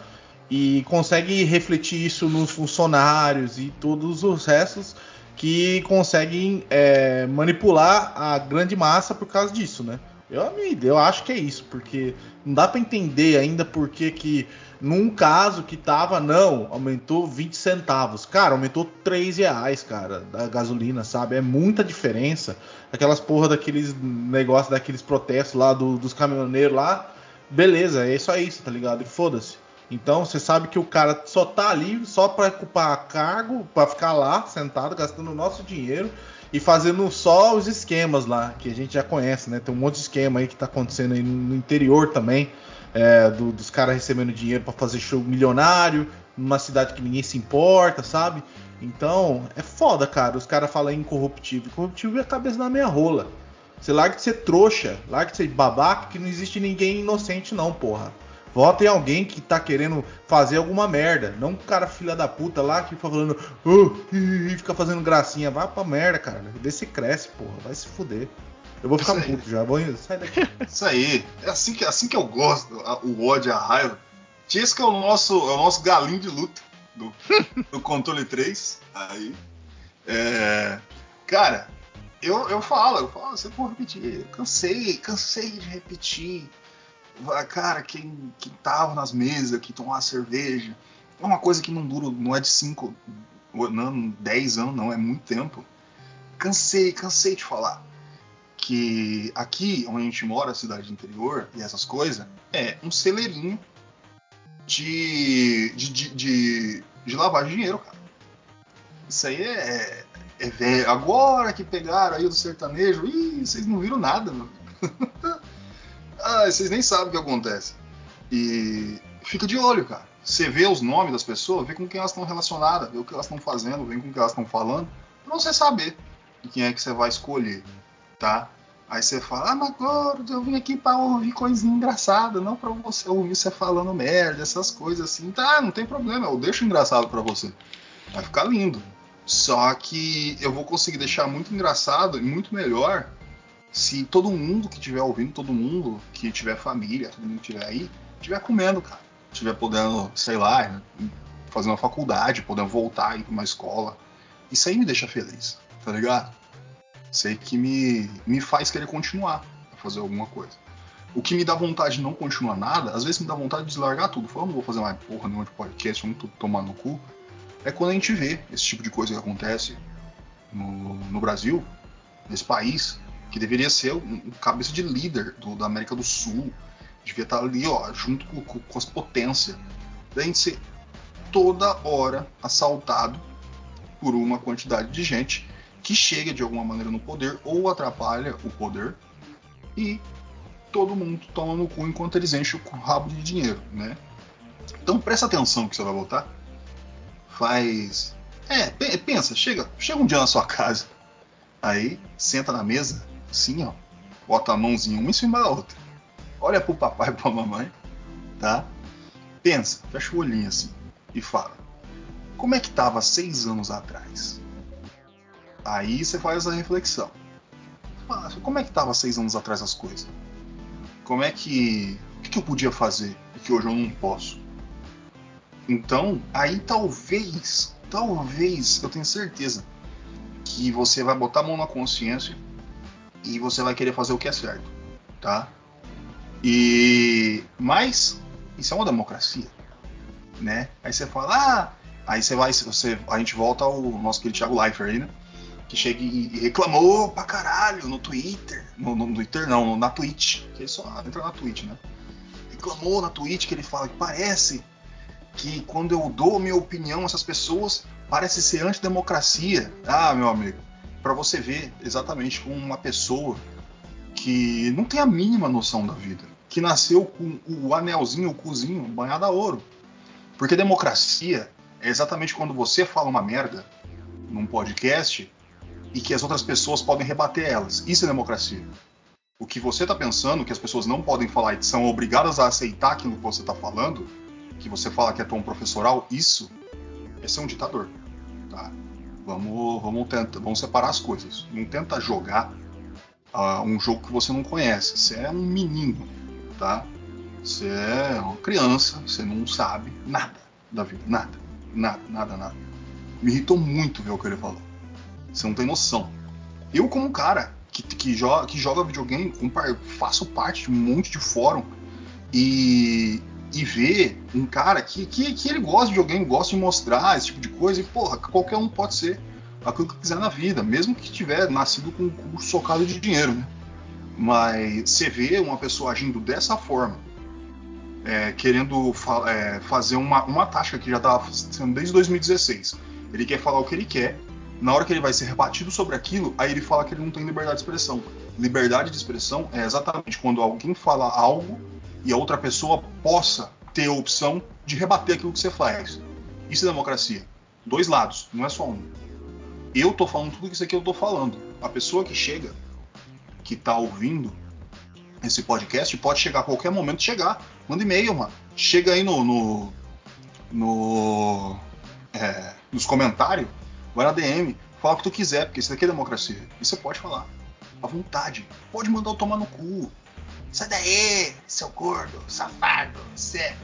Speaker 3: e consegue refletir isso nos funcionários e todos os restos que conseguem é, manipular a grande massa por causa disso, né? Eu, eu acho que é isso, porque não dá para entender ainda por que que num caso que tava, não, aumentou 20 centavos. Cara, aumentou 3 reais, cara, da gasolina, sabe? É muita diferença. Aquelas porra daqueles negócios, daqueles protestos lá do, dos caminhoneiros lá. Beleza, é só isso, tá ligado? E foda-se. Então você sabe que o cara só tá ali só para ocupar cargo, para ficar lá sentado gastando o nosso dinheiro e fazendo só os esquemas lá, que a gente já conhece, né? Tem um monte de esquema aí que tá acontecendo aí no interior também, é, do, dos caras recebendo dinheiro para fazer show milionário, numa cidade que ninguém se importa, sabe? Então, é foda, cara. Os caras falam incorruptível. Incorruptível é a cabeça da minha rola. Você larga de ser trouxa, larga de ser babaca, que não existe ninguém inocente, não, porra. Vota em alguém que tá querendo fazer alguma merda. Não um cara filha da puta lá que fica falando oh, e fica fazendo gracinha. Vai pra merda, cara. Vê se cresce, porra. Vai se fuder. Eu vou ficar puto já. Vou... Sai daqui.
Speaker 2: Isso aí. É assim que, assim que eu gosto. O ódio, a raiva. Esse que é o nosso, é o nosso galinho de luta do, do controle 3. Aí. É, cara, eu, eu falo, eu falo, você pode repetir. Cansei, cansei de repetir cara, quem, quem tava nas mesas, que tomava cerveja, é uma coisa que não dura, não é de 5, não, 10 anos, não, é muito tempo. Cansei, cansei de falar que aqui onde a gente mora, cidade interior e essas coisas, é um celeirinho de, de, de, de, de de dinheiro, cara. Isso aí é, é velho. Agora que pegaram aí do sertanejo, ih, vocês não viram nada, ah, vocês nem sabem o que acontece. E fica de olho, cara. Você vê os nomes das pessoas, vê com quem elas estão relacionadas, vê o que elas estão fazendo, vê com que elas estão falando, pra você saber quem é que você vai escolher, tá? Aí você fala, ah, mas agora eu vim aqui pra ouvir coisinha engraçada, não pra você ouvir você falando merda, essas coisas assim. Tá, não tem problema, eu deixo engraçado para você. Vai ficar lindo. Só que eu vou conseguir deixar muito engraçado e muito melhor se todo mundo que estiver ouvindo, todo mundo que tiver família, todo mundo que estiver aí, estiver comendo, cara. Estiver podendo, sei lá, fazer uma faculdade, podendo voltar, ir pra uma escola. Isso aí me deixa feliz, tá ligado? Sei que me, me faz querer continuar a fazer alguma coisa. O que me dá vontade de não continuar nada, às vezes me dá vontade de deslargar tudo. Falar, não vou fazer mais porra nenhuma de podcast, vamos tomar no cu. É quando a gente vê esse tipo de coisa que acontece no, no Brasil, nesse país, que deveria ser um, cabeça de líder do, da América do Sul. Devia estar ali, ó, junto com, com, com as potências. Daí a gente ser toda hora assaltado por uma quantidade de gente que chega de alguma maneira no poder ou atrapalha o poder e todo mundo toma no cu enquanto eles enchem o rabo de dinheiro, né? Então presta atenção que você vai voltar. Faz. É, pensa, chega, chega um dia na sua casa, aí senta na mesa, assim, ó, bota a mãozinha uma em cima da outra, olha pro papai e pra mamãe, tá? Pensa, fecha o olhinho assim e fala: Como é que tava seis anos atrás? Aí você faz a reflexão. como é que estava seis anos atrás as coisas? Como é que. O que, que eu podia fazer e que hoje eu não posso? Então, aí talvez, talvez, eu tenho certeza que você vai botar a mão na consciência e você vai querer fazer o que é certo, tá? E mas isso é uma democracia, né? Aí você fala, ah, aí você vai, você, a gente volta ao nosso querido Thiago Leifert aí, né? Que chega e reclamou pra caralho no Twitter. No, no, Twitter não, na Twitch. Que ele só entra na Twitch, né? Reclamou na Twitch que ele fala que parece que quando eu dou minha opinião a essas pessoas, parece ser antidemocracia. Ah, meu amigo, para você ver exatamente como uma pessoa que não tem a mínima noção da vida, que nasceu com o anelzinho, o cozinho banhado a ouro. Porque democracia é exatamente quando você fala uma merda num podcast e que as outras pessoas podem rebater elas. Isso é democracia. O que você está pensando, que as pessoas não podem falar e são obrigadas a aceitar aquilo que você está falando, que você fala que é tom professoral, isso é ser um ditador. Tá? Vamos, vamos, tenta, vamos separar as coisas. Não tenta jogar uh, um jogo que você não conhece. Você é um menino, tá? Você é uma criança, você não sabe nada da vida, nada, nada, nada, nada. Me irritou muito ver o que ele falou. Você não tem noção. Eu, como um cara que, que, joga, que joga videogame, faço parte de um monte de fórum e, e ver um cara que, que, que ele gosta de videogame, gosta de mostrar esse tipo de coisa, e porra, qualquer um pode ser aquilo que quiser na vida, mesmo que tiver nascido com um socado de dinheiro, né? Mas você vê uma pessoa agindo dessa forma, é, querendo fa é, fazer uma, uma tática que já estava sendo desde 2016. Ele quer falar o que ele quer, na hora que ele vai ser rebatido sobre aquilo, aí ele fala que ele não tem liberdade de expressão. Liberdade de expressão é exatamente quando alguém fala algo e a outra pessoa possa ter a opção de rebater aquilo que você faz. Isso é democracia. Dois lados, não é só um. Eu tô falando tudo isso aqui eu tô falando. A pessoa que chega, que tá ouvindo esse podcast, pode chegar a qualquer momento chegar. Manda e-mail, mano. Chega aí no. no, no é, nos comentários vai na DM, fala o que tu quiser, porque isso daqui é democracia. E você pode falar. À vontade. Pode mandar eu tomar no cu. Sai daí, seu gordo, safado, você,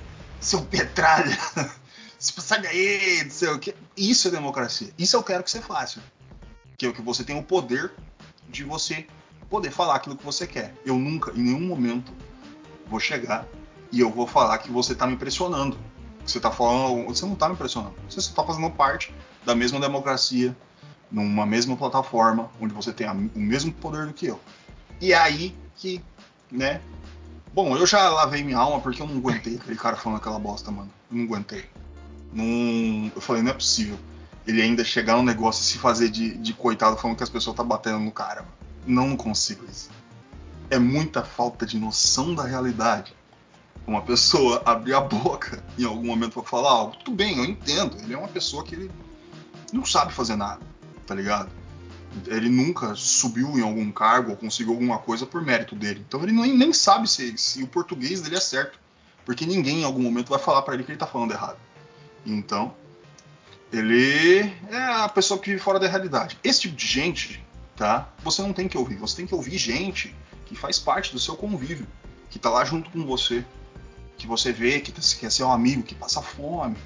Speaker 2: seu petralha. Sai daí, não sei o que. Isso é democracia. Isso eu quero que você faça. Que é o que você tem o poder de você poder falar aquilo que você quer. Eu nunca, em nenhum momento, vou chegar e eu vou falar que você tá me pressionando. Você tá falando, você não tá me impressionando. Você só tá fazendo parte da mesma democracia, numa mesma plataforma, onde você tem a- o mesmo poder do que eu. E é aí que, né? Bom, eu já lavei minha alma porque eu não aguentei aquele cara falando aquela bosta, mano. Eu não aguentei. Não, eu falei, não é possível. Ele ainda chegar no negócio e se fazer de, de coitado falando que as pessoas tá batendo no cara. Não, consigo isso. É muita falta de noção da realidade. Uma pessoa abrir a boca em algum momento pra falar algo, tudo bem, eu entendo. Ele é uma pessoa que ele não sabe fazer nada, tá ligado? Ele nunca subiu em algum cargo ou conseguiu alguma coisa por mérito dele. Então ele nem, nem sabe se, se o português dele é certo. Porque ninguém em algum momento vai falar pra ele que ele tá falando errado. Então, ele é a pessoa que vive fora da realidade. Esse tipo de gente, tá? Você não tem que ouvir. Você tem que ouvir gente que faz parte do seu convívio, que tá lá junto com você, que você vê que quer ser um amigo, que passa fome,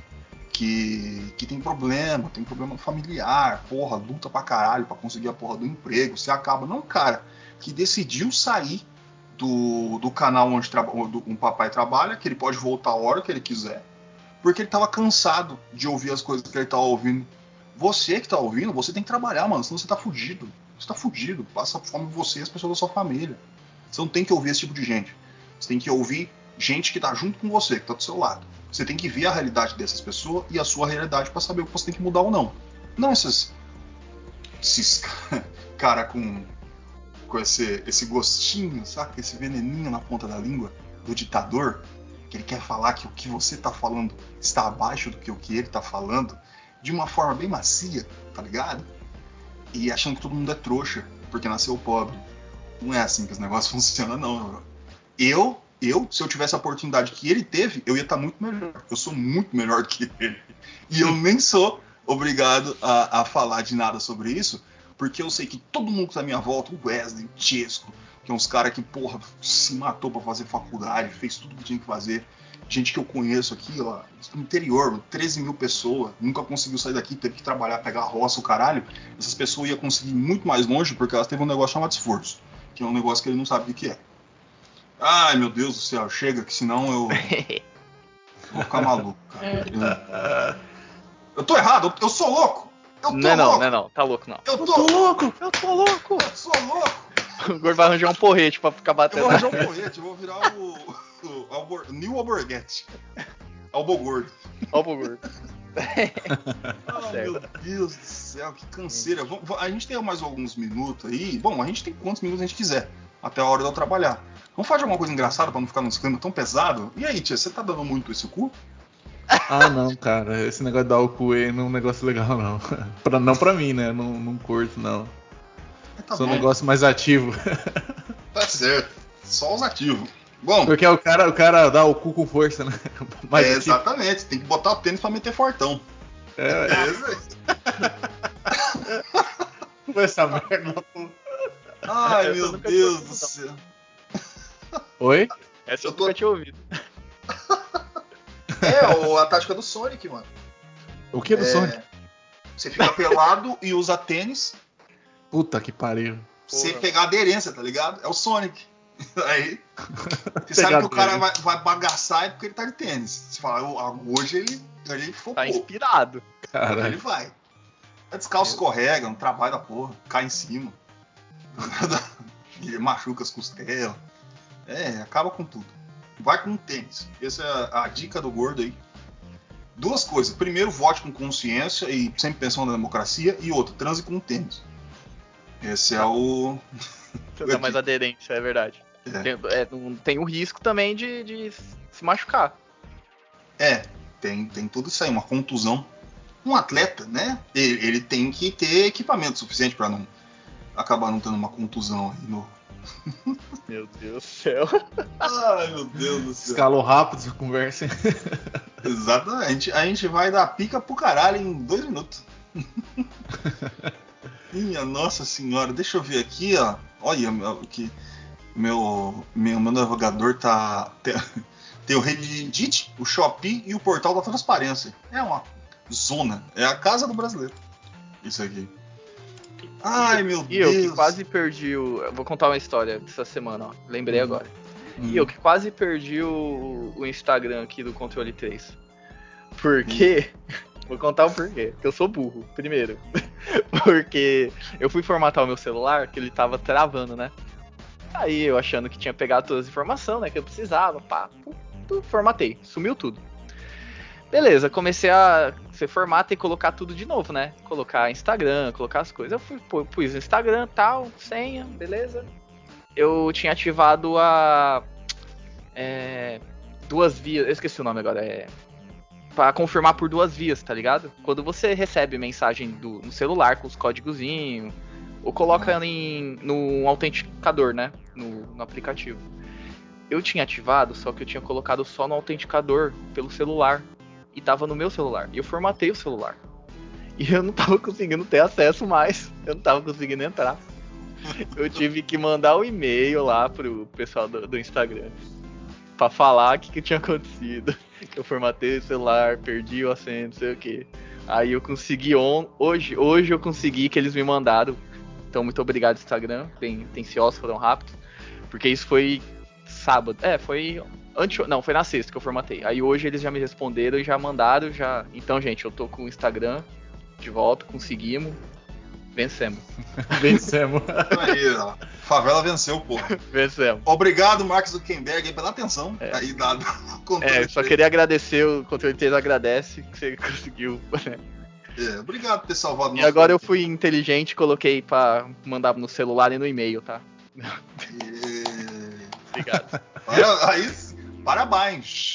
Speaker 2: que, que tem problema, tem problema familiar, porra, luta pra caralho pra conseguir a porra do emprego. Você acaba. Não, cara, que decidiu sair do, do canal onde onde um papai trabalha, que ele pode voltar a hora que ele quiser, porque ele tava cansado de ouvir as coisas que ele tava ouvindo. Você que tá ouvindo, você tem que trabalhar, mano, senão você tá fudido. Você tá fudido. Passa fome você e as pessoas da sua família. Você não tem que ouvir esse tipo de gente. Você tem que ouvir gente que tá junto com você, que tá do seu lado. Você tem que ver a realidade dessas pessoas e a sua realidade pra saber o que você tem que mudar ou não. Não esses. Esses cara com. com esse, esse gostinho, saca? Esse veneninho na ponta da língua do ditador. Que ele quer falar que o que você tá falando está abaixo do que o que ele tá falando. De uma forma bem macia, tá ligado? E achando que todo mundo é trouxa, porque nasceu pobre. Não é assim que os negócios funcionam, não. Eu, eu, se eu tivesse a oportunidade que ele teve, eu ia estar muito melhor. Eu sou muito melhor que ele. E eu nem sou obrigado a, a falar de nada sobre isso, porque eu sei que todo mundo que tá à minha volta, o Wesley, o Chesco, que é uns caras que, porra, se matou pra fazer faculdade, fez tudo que tinha que fazer. Gente que eu conheço aqui, ó, no interior, 13 mil pessoas, nunca conseguiu sair daqui, teve que trabalhar, pegar roça, o caralho. Essas pessoas iam conseguir ir muito mais longe porque elas teve um negócio chamado esforço, que é um negócio que ele não sabe o que é. Ai, meu Deus do céu, chega, que senão eu vou ficar maluco, cara. Eu, eu tô errado, eu, eu sou louco! Eu tô
Speaker 1: Não é não,
Speaker 2: louco!
Speaker 1: não é não, tá louco não.
Speaker 2: Eu tô louco!
Speaker 1: Eu tô louco!
Speaker 2: Eu sou louco!
Speaker 1: O Gordo vai arranjar um porrete pra ficar
Speaker 2: Eu
Speaker 1: batendo.
Speaker 2: vou arranjar um porrete, eu vou virar o, o, Albor, New Alborguete. Albogordo.
Speaker 1: Ó pro Gordo.
Speaker 2: Ah, meu Deus do céu, que canseira. Vamos- a gente tem mais alguns minutos aí. Bom, a gente tem quantos minutos a gente quiser, até a hora de eu trabalhar. Vamos fazer alguma coisa engraçada pra não ficar num clima tão pesado? E aí, tia, você tá dando muito esse cu?
Speaker 3: Ah, não, cara. Esse negócio de dar o cu aí não é um negócio legal, não. pra, não pra mim, né? Não, não curto, não.
Speaker 2: Tá
Speaker 3: Sou um
Speaker 2: bom,
Speaker 3: negócio mais ativo.
Speaker 2: tá certo. Só os ativos. Bom,
Speaker 3: Porque o cara, o cara dá o cu com força, né?
Speaker 2: É, exatamente. Tem que botar o tênis pra meter fortão.
Speaker 3: É,
Speaker 2: É
Speaker 3: é, essa merda. pô.
Speaker 2: Ai,
Speaker 1: Essa
Speaker 2: meu Deus do céu.
Speaker 3: Oi?
Speaker 1: Essa eu,
Speaker 2: Eu tô-
Speaker 1: nunca tinha ouvido.
Speaker 2: É, o- a tática do Sonic, mano.
Speaker 3: O que do
Speaker 2: É,
Speaker 3: Sonic?
Speaker 2: Você fica pelado e usa tênis.
Speaker 3: Puta que pariu.
Speaker 2: Você
Speaker 1: Porra.
Speaker 2: pegar aderência, tá ligado? É o Sonic. Aí. Você sabe que o cara vai,
Speaker 3: aderência.
Speaker 2: vai bagaçar é porque ele tá de tênis. Você fala, "Eu- ah, hoje ele, ele focou.
Speaker 1: Tá inspirado.
Speaker 2: Hoje ele
Speaker 3: Caralho.
Speaker 2: vai. É descalço escorrega, um trabalho da porra, cai em cima. Ele machuca as costelas. É, acaba com tudo. Vai com tênis. Essa é a, dica do gordo aí. Duas coisas. Primeiro, vote com consciência e sempre pensando na democracia. E outra, transe com tênis. Esse é o.
Speaker 1: Você dá mais aderência, é verdade.
Speaker 2: É.
Speaker 1: Tem, é, tem o risco também de, de se machucar.
Speaker 2: É, tem, tem tudo isso aí, uma contusão. Um atleta, né? Ele, ele tem que ter equipamento suficiente para não acabar não tendo uma contusão aí no.
Speaker 1: Meu Deus do céu.
Speaker 2: Ai, meu Deus do céu.
Speaker 3: Escalou rápido essa conversa.
Speaker 2: Exatamente. A gente vai dar pica pro caralho em dois minutos. Minha nossa senhora, deixa eu ver aqui, ó. Olha meu, que meu, meu, meu navegador tá. Tem, tem o Reddit, o Shopee e o portal da transparência. É uma zona. É a casa do brasileiro. Isso aqui. Ai, meu
Speaker 1: E eu
Speaker 2: Deus.
Speaker 1: que quase perdi o. eu Vou contar uma história dessa semana, ó. Lembrei
Speaker 2: Uhum.
Speaker 1: agora.
Speaker 3: Hum.
Speaker 1: E eu que quase perdi o, o Instagram aqui do Controle 3. Por quê? Vou contar o porquê. Que eu sou burro, primeiro. Porque eu fui formatar o meu celular, que ele tava travando, né? Aí eu achando que tinha pegado todas as informações, né? Que eu precisava, pá, formatei, sumiu tudo. Beleza, comecei a você formata e colocar tudo de novo, né? Colocar Instagram, colocar as coisas. Eu fui, pus Instagram, tal, senha, beleza. Eu tinha ativado a. é, duas vias. Eu esqueci o nome agora. É. Pra confirmar por duas vias, tá ligado? Quando você recebe mensagem do, no celular com os códigozinhos, ou coloca em, no autenticador, né? No, no aplicativo. Eu tinha ativado, só que eu tinha colocado só no autenticador pelo celular. E tava no meu celular. E eu formatei o celular. E eu não tava conseguindo ter acesso mais. Eu não tava conseguindo entrar. Eu tive que mandar um e-mail lá pro pessoal do, do Instagram. Pra falar o que, que tinha acontecido. Eu formatei o celular, perdi o acento, não sei o que. Aí eu consegui on... hoje, hoje eu consegui que eles me mandaram. Então muito obrigado Instagram, bem atenciosos, foram rápidos. Porque isso foi sábado. É, foi antes, não, foi na sexta que eu formatei. Aí hoje eles já me responderam e já mandaram, já. Então, gente, eu tô com o Instagram de volta, conseguimos. Vencemos.
Speaker 3: Vencemos.
Speaker 2: Aí, ó. Favela venceu, porra.
Speaker 1: Vencemos.
Speaker 2: Obrigado, Mark Zuckerberg, aí, pela atenção.
Speaker 1: É.
Speaker 2: Aí, dado o
Speaker 1: É, só queria agradecer, o controle 3 agradece que você conseguiu. né?
Speaker 2: É, obrigado por ter salvado
Speaker 1: E agora eu fui inteligente e coloquei pra mandar no celular e no e-mail, tá?
Speaker 2: É...
Speaker 1: Obrigado.
Speaker 2: Para- Aí, parabéns.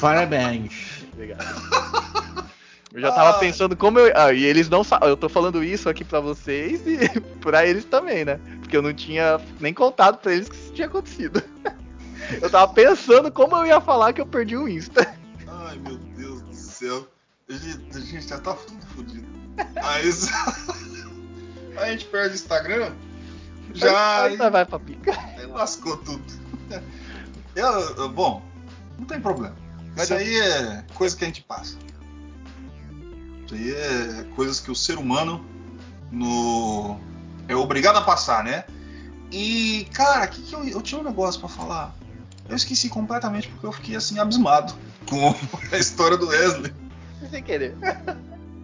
Speaker 3: Parabéns.
Speaker 1: Obrigado. Eu já tava
Speaker 2: Ah.
Speaker 1: pensando como eu. Ah, e eles não sabem. Eu tô falando isso aqui pra vocês e pra eles também, né? Porque eu não tinha nem contado pra eles que isso tinha acontecido. Eu tava pensando como eu ia falar que eu perdi o Insta.
Speaker 2: Ai, meu Deus do céu. A gente, a gente já tá tudo fodido. Aí, aí a gente perde o Instagram, já
Speaker 1: Aí vai pra pica.
Speaker 2: aí lascou tudo. Eu, eu- bom, não tem problema.
Speaker 1: Mas
Speaker 2: Isso aí é coisa que a gente passa. Isso aí é coisas que o ser humano no, é obrigado a passar, né? E, cara, que que eu, eu tinha um negócio pra falar. Eu esqueci completamente porque eu fiquei assim abismado com a história do Wesley.
Speaker 1: Sem querer.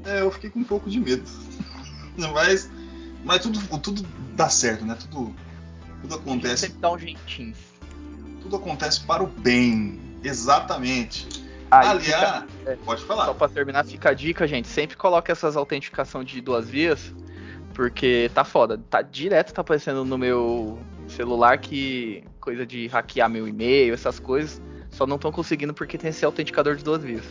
Speaker 2: É, eu fiquei com um pouco de medo. Mas, mas tudo, tudo dá certo, né? Tudo, tudo acontece,
Speaker 1: Sempre dá um jeitinho.
Speaker 2: Tudo acontece para o bem. Exatamente. Aliás,
Speaker 1: fica- é,
Speaker 2: pode
Speaker 1: Só
Speaker 2: falar.
Speaker 1: pra terminar, fica a dica, gente. Sempre coloca essas autenticação de duas vias. Porque tá foda. Tá direto, tá aparecendo no meu celular que coisa de hackear meu e-mail, essas coisas. Só não estão conseguindo porque tem esse autenticador de duas vias.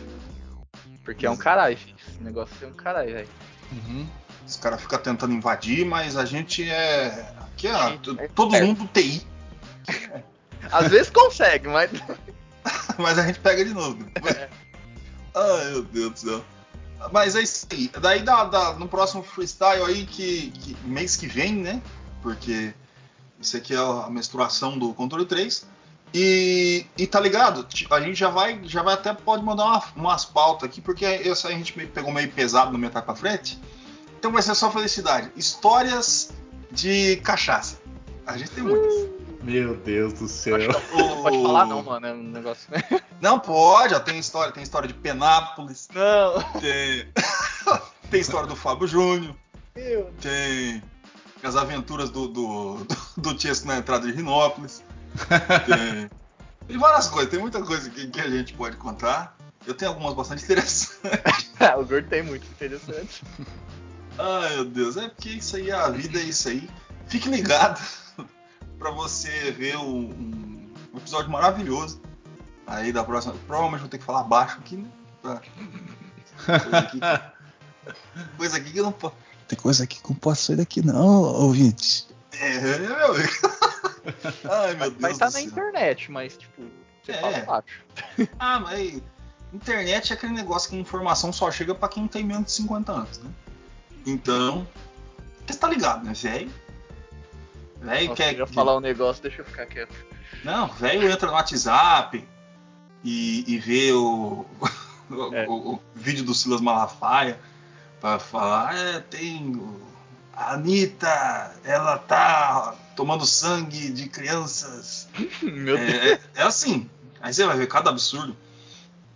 Speaker 1: Porque é um caralho, filho. Esse negócio é um caralho, velho.
Speaker 3: Uhum.
Speaker 2: Os caras ficam tentando invadir, mas a gente é. Aqui é,
Speaker 1: É, é
Speaker 2: todo
Speaker 1: certo.
Speaker 2: mundo TI,
Speaker 1: Às vezes consegue, mas.
Speaker 2: mas a gente pega de novo. Ai, meu Deus do céu. Mas é isso aí. Daí dá, dá- no próximo freestyle aí, que, que mês que vem, né? Porque isso aqui é a menstruação do controle 3. E, e tá ligado? A gente já vai, já vai até pode mandar uma- umas pautas aqui, porque essa a gente meio- pegou meio pesado no Metal pra frente. Então vai ser só felicidade. Histórias de cachaça. A gente tem muitas.
Speaker 3: Meu Deus do céu.
Speaker 1: Acho que não pode falar, não, mano. É um negócio.
Speaker 2: Não pode, ó, tem história, tem história de Penápolis,
Speaker 1: Não.
Speaker 2: tem, tem história do Fábio Júnior,
Speaker 1: Meu
Speaker 2: tem as aventuras do, do, do, do na entrada de Rinópolis, tem, tem várias coisas, tem muita coisa que, que a gente pode contar. Eu tenho algumas bastante interessantes.
Speaker 1: o Gordo tem muito interessante.
Speaker 2: Ai meu Deus, é porque isso aí, a vida é isso aí. Fique ligado pra você ver um, um episódio maravilhoso. Aí da próxima. Provavelmente vou ter que falar baixo aqui, né? Pra- Coisa aqui, que- coisa aqui que eu não posso. Tem coisa aqui que eu não posso sair daqui, não, ouvinte. É, meu amigo. Ai, meu Deus.
Speaker 1: estar
Speaker 2: do
Speaker 1: na
Speaker 2: céu.
Speaker 1: internet, mas, tipo, você
Speaker 2: É.
Speaker 1: fala baixo.
Speaker 2: Ah, mas internet é aquele negócio que a informação só chega pra quem tem menos de 50 anos, né? Então, você tá ligado, né, velho? Velho quer.
Speaker 1: eu falar um negócio, deixa eu ficar quieto.
Speaker 2: Não, velho entra no WhatsApp e, e vê o, o,
Speaker 1: É.
Speaker 2: o- o vídeo do Silas Malafaia pra falar, é, tem a Anitta, ela tá tomando sangue de crianças
Speaker 1: Meu Deus.
Speaker 2: é, é assim. Aí você vai ver cada absurdo.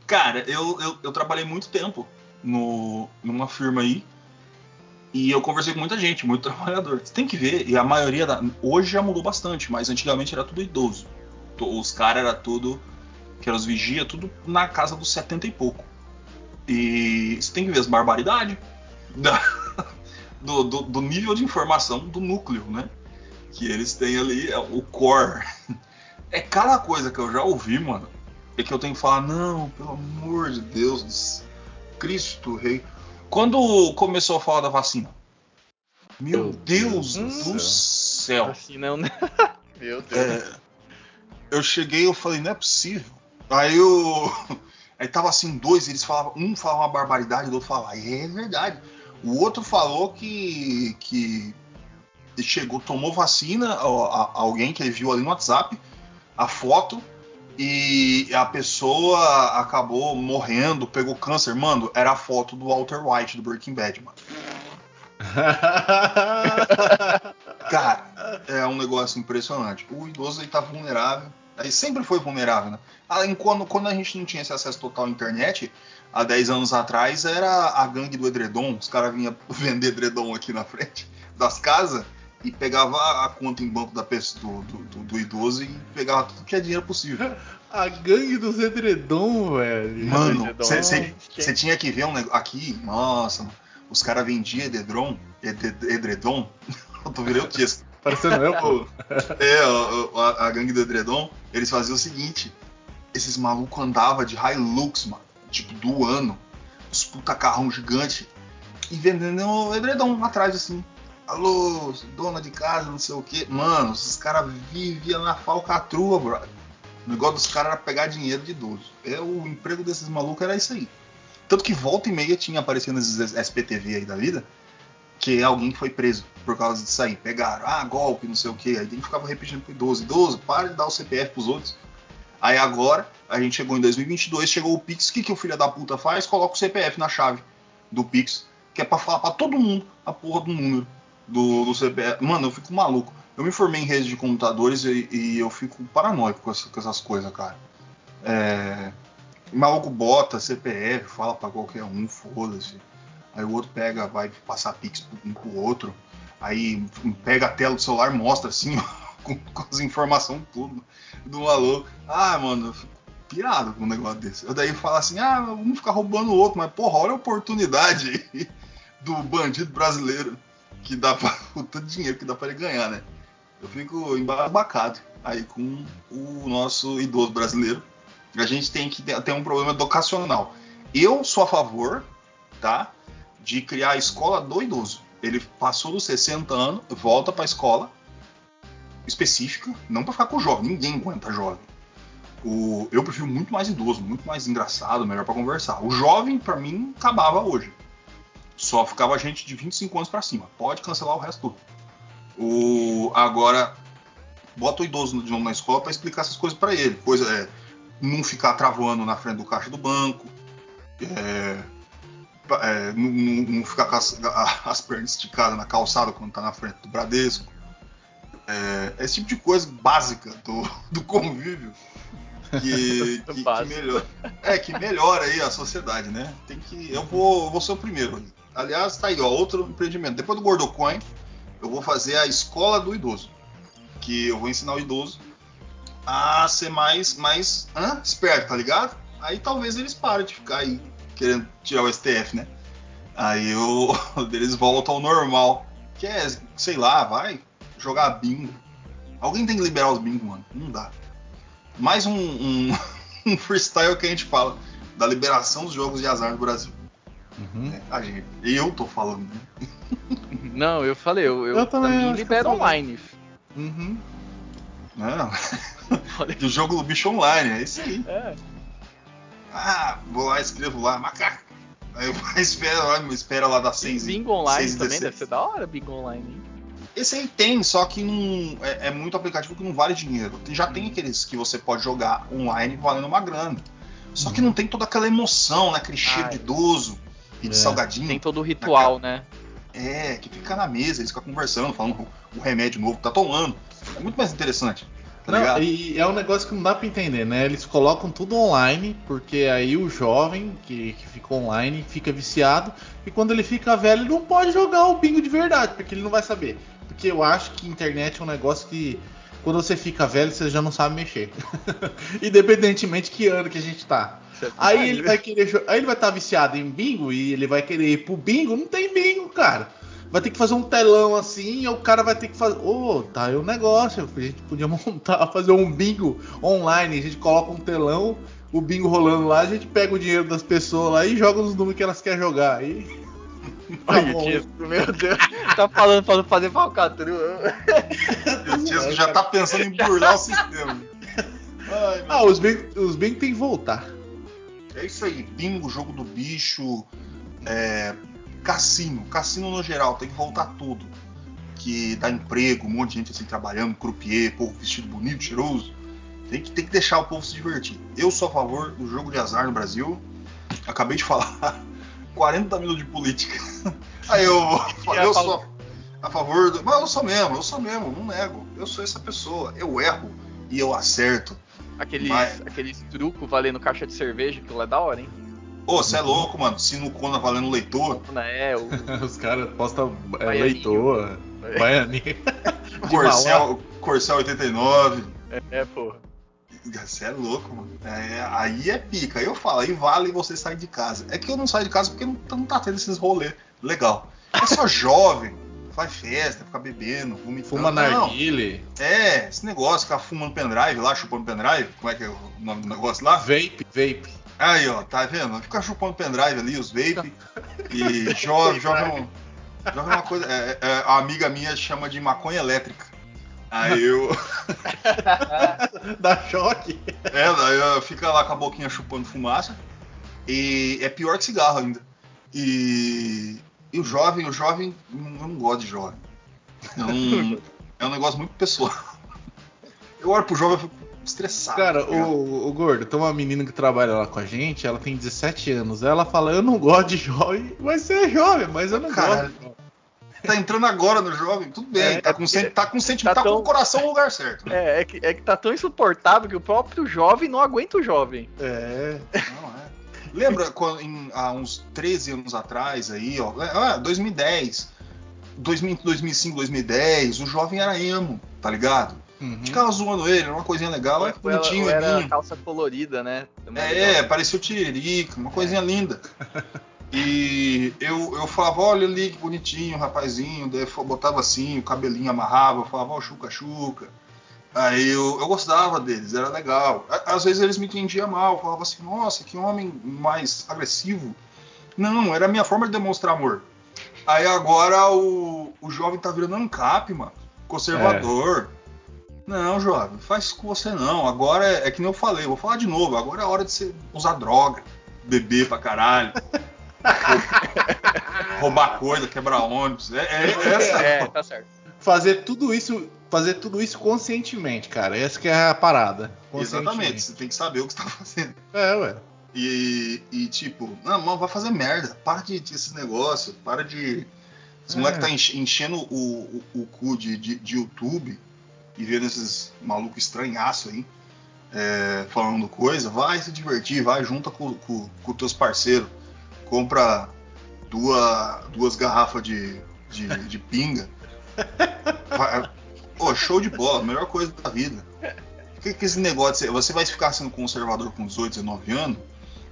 Speaker 2: Cara, eu, eu, eu trabalhei muito tempo no, numa firma aí. E eu conversei com muita gente, muito trabalhador. Você tem que ver, e a maioria da. Hoje já mudou bastante, mas antigamente era tudo idoso. Os caras era tudo. Que eram os vigia, tudo na casa dos 70 e pouco. E você tem que ver as barbaridades da- do, do, do nível de informação do núcleo, né? Que eles têm ali, é o core. É cada coisa que eu já ouvi, mano. É que eu tenho que falar, não, pelo amor de Deus, Cristo Rei. Quando começou a falar da vacina, meu
Speaker 3: Meu
Speaker 2: Deus,
Speaker 3: Deus
Speaker 2: do céu.
Speaker 1: Assim não, né? Meu Deus.
Speaker 2: É, eu cheguei eu falei, não é possível. Aí eu. Aí tava assim, dois, eles falavam, um falava uma barbaridade, o outro falava, é verdade. O outro falou que. que chegou, tomou vacina, ó, a- alguém que ele viu ali no WhatsApp, a foto, e a pessoa acabou morrendo, pegou câncer. Mano, era a foto do Walter White do Breaking Bad, mano. Cara, é um negócio impressionante. O idoso ele tá vulnerável. Ele sempre foi vulnerável, né? Além quando, quando a gente não tinha esse acesso total à internet, há 10 anos atrás era a gangue do edredom. Os caras vinham vender edredom aqui na frente das casas e pegava a conta em banco da pessoa, do, do, do idoso e pegava tudo que é dinheiro possível.
Speaker 3: A gangue dos edredom, velho.
Speaker 2: Mano, você tinha que ver um negócio. Aqui, nossa, os caras vendiam edredom, ed- edredom. Eu tô virando texto.
Speaker 3: Parecendo eu, pô.
Speaker 2: É, a, a gangue do Edredom, eles faziam o seguinte: esses malucos andavam de Hilux, mano, tipo, do ano, os puta carrão gigante, e vendendo edredom atrás, assim. Alô, dona de casa, não sei o que. Mano, esses caras viviam na falcatrua, brother. O negócio dos caras era pegar dinheiro de idoso. É, o emprego desses malucos era isso aí. Tanto que volta e meia tinha aparecendo nesses SPTV aí da vida, que alguém foi preso por causa disso aí. Pegaram, ah, golpe, não sei o que. Aí ele ficava repetindo pro idoso: idoso, para de dar o CPF pros outros. Aí agora, a gente chegou em 2022, chegou o Pix. O que, que o filho da puta faz? Coloca o CPF na chave do Pix, que é pra falar pra todo mundo a porra do número do, do CPF. Mano, eu fico maluco. Eu me formei em redes de computadores e, e eu fico paranoico com, essa- com essas coisas, cara. É. Maluco bota CPF, fala pra qualquer um, foda-se. Aí o outro pega, vai passar pix um pro outro. Aí pega a tela do celular, mostra assim, com, com as informações tudo do maluco. Ah, mano, eu fico pirado com um negócio desse. Eu daí falo assim, ah, vamos ficar roubando o outro, mas porra, olha a oportunidade do bandido brasileiro que dá pra. o tanto de dinheiro que dá pra ele ganhar, né? Eu fico embasbacado aí com o nosso idoso brasileiro. A gente tem que ter, um problema educacional. Eu sou a favor, tá? De criar a escola do idoso. Ele passou dos 60 anos, volta pra escola específica, não pra ficar com o jovem, ninguém aguenta jovem. O, eu prefiro muito mais idoso, muito mais engraçado, melhor pra conversar. O jovem, pra mim, acabava hoje. Só ficava gente de 25 anos pra cima. Pode cancelar o resto tudo. O, agora, bota o idoso de novo na escola pra explicar essas coisas pra ele. Coisa é não ficar travando na frente do caixa do banco, é, é, não, não- ficar com as, as pernas esticadas na calçada quando tá na frente do Bradesco. É, esse tipo de coisa básica do, do convívio que, que, que melhora, é, que melhora aí a sociedade, né? Tem que, eu vou, eu vou ser o primeiro. Aliás, tá aí, ó, outro empreendimento. Depois do Gordocoin, eu vou fazer a escola do idoso, que eu vou ensinar o idoso a ser mais, mais hã? esperto, tá ligado? Aí talvez eles parem de ficar aí querendo tirar o STF, né? Aí o eles voltam ao normal. Que é, sei lá, vai jogar bingo. Alguém tem que liberar os bingo, mano. Não dá. Mais um, um, um freestyle que a gente fala da liberação dos jogos de azar no Brasil.
Speaker 3: Uhum.
Speaker 2: né? A gente, eu tô falando, né?
Speaker 1: Não, eu falei, eu, eu,
Speaker 3: Eu também
Speaker 1: libera online.
Speaker 3: Uhum.
Speaker 2: Não. Do jogo do bicho online, é isso aí.
Speaker 1: É.
Speaker 2: Ah, vou lá, escrevo lá, macaco. Aí eu espera lá, espera lá
Speaker 1: Tem
Speaker 2: 6
Speaker 1: bingo online
Speaker 2: seis e
Speaker 1: também,
Speaker 2: 16.
Speaker 1: deve ser da hora bingo online. hein?
Speaker 2: Esse aí tem, só que não, é, é muito aplicativo que não vale dinheiro. Já tem aqueles que você pode jogar online valendo uma grana. Só que não tem toda aquela emoção, né? Aquele cheiro
Speaker 1: Ai.
Speaker 2: de idoso e de
Speaker 3: É.
Speaker 2: salgadinho.
Speaker 1: Tem todo o ritual, né?
Speaker 2: É, que fica na mesa, eles ficam conversando, falando o, o remédio novo que tá tomando. É muito mais interessante. Tá
Speaker 3: Não,
Speaker 2: ligado?
Speaker 3: e é um negócio que não dá pra entender, né? Eles colocam tudo online, porque aí o jovem que, que fica online fica viciado, e quando ele fica velho, ele não pode jogar o bingo de verdade, porque ele não vai saber. Porque eu acho que internet é um negócio que quando você fica velho, você já não sabe mexer. Independentemente que ano que a gente tá. Aí ele vai querer, aí ele vai estar viciado em bingo e ele vai querer ir pro bingo, não tem bingo, cara. Vai ter que fazer um telão assim, e o cara vai ter que fazer. Ô, tá aí o negócio. A gente podia montar, fazer um bingo online. A gente coloca um telão, o bingo rolando lá, a gente pega o dinheiro das pessoas lá e joga nos números que elas querem jogar. Aí. Tá
Speaker 1: Olha
Speaker 3: bom.
Speaker 1: que isso, meu Deus. Tá falando pra fazer falcatrua.
Speaker 2: O Tiesco já tá pensando em burlar o sistema. Ai,
Speaker 3: Ah, os bingos os bingo tem que voltar.
Speaker 2: É isso aí, bingo, jogo do bicho, é, cassino, cassino no geral, tem que voltar tudo. Que dá emprego, um monte de gente assim trabalhando, croupier, povo vestido bonito, cheiroso. Tem que, tem que deixar o povo se divertir. Eu sou a favor do jogo de azar no Brasil. Acabei de falar 40 minutos de política. Aí eu, eu sou a favor do. Mas eu sou mesmo, eu sou mesmo, não nego. Eu sou essa pessoa. Eu erro e eu acerto.
Speaker 1: Aqueles,
Speaker 2: Mas-
Speaker 1: aqueles trucos valendo caixa de cerveja, aquilo é da hora, hein?
Speaker 2: Ô, você é louco, mano. Sinucona valendo leitor.
Speaker 1: É, o.
Speaker 3: Os caras postam é,
Speaker 1: Baianinho.
Speaker 3: leitor, baianinho.
Speaker 2: Corcel, Corcel 89.
Speaker 1: É, porra.
Speaker 2: Você é louco, mano. É, aí é pica. Aí eu falo, aí vale você sair de casa. É que eu não saio de casa porque não, não tá tendo esses rolês legal. É só jovem, faz festa, fica bebendo, vomitando.
Speaker 3: Fuma
Speaker 2: Não,
Speaker 3: narguile,
Speaker 2: É, esse negócio, ficar fumando pendrive lá, chupando pendrive. Como é que é o nome do negócio lá?
Speaker 3: vape, vape.
Speaker 2: Aí, ó, tá vendo? Fica chupando pendrive ali, os vape. E jovem, jovem, jovem é uma coisa. é- é- a amiga minha chama de maconha elétrica. Aí eu.
Speaker 3: Dá choque.
Speaker 2: É, daí ela fica lá com a boquinha chupando fumaça. E é pior que cigarro ainda. E, e o jovem, o jovem, eu não gosto de jovem. Eu não- é um negócio muito pessoal. Eu olho pro jovem e fico estressado.
Speaker 3: Cara,
Speaker 2: tá
Speaker 3: o, o Gordo, tem uma menina que trabalha lá com a gente, ela tem 17 anos. Ela fala, eu não gosto de jovem, mas você é jovem, mas eu não
Speaker 2: Caralho.
Speaker 3: gosto. de jovem."
Speaker 2: Tá entrando agora no jovem, tudo bem.
Speaker 1: É,
Speaker 2: tá, com sen- tá com sentimento,
Speaker 1: tá
Speaker 2: tá, com o coração no lugar certo. né?
Speaker 1: É, é que, é que tá tão insuportável que o próprio jovem não aguenta o jovem.
Speaker 3: É.
Speaker 2: Não, é. Lembra quando, em- há uns 13 anos atrás aí, ó, ah, 2010, 2000, 2005, 2010, o jovem era emo, tá ligado?
Speaker 3: Uhum.
Speaker 2: Ficava zoando ele, era uma coisinha legal, era
Speaker 1: ela-
Speaker 2: bonitinho,
Speaker 1: ou era
Speaker 2: lindo.
Speaker 1: calça colorida, né? Também
Speaker 2: É,
Speaker 1: legal.
Speaker 2: parecia o Tiririca, uma coisinha linda. E eu, eu falava, olha ali que bonitinho, rapazinho. Daí eu botava assim, o cabelinho amarrava, eu falava, ó, chuca, chuca. Aí eu, eu gostava deles, era legal. Às vezes eles me entendiam mal, eu falava assim, nossa, que homem mais agressivo. Não, era a minha forma de demonstrar amor. Aí agora o, o jovem tá virando ANCAP, mano. Conservador. Não, jovem, faz isso com você não. Agora é, é que nem eu falei, vou falar de novo. Agora é a hora de você usar droga, beber pra caralho, roubar coisa, quebrar ônibus. É, é, é essa.
Speaker 1: É, tá certo.
Speaker 3: Fazer tudo isso, fazer tudo isso conscientemente, cara. Essa que é a parada.
Speaker 2: Exatamente, você tem que saber o que você tá fazendo.
Speaker 3: É, ué.
Speaker 2: E, e, tipo, não, mano, vai fazer merda. Para de, de esses negócios. Para de. Esse
Speaker 3: É.
Speaker 2: moleque tá enche- enchendo o, o, o cu de, de, de YouTube e vendo esses malucos estranhaços aí. é, falando coisa. Vai se divertir, vai, junta com, com, com teus parceiros. Compra duas, duas garrafas de, de, de pinga. Vai- Pô, show de bola, melhor coisa da vida. Que, que esse negócio, você vai ficar sendo conservador com 18, 19 anos,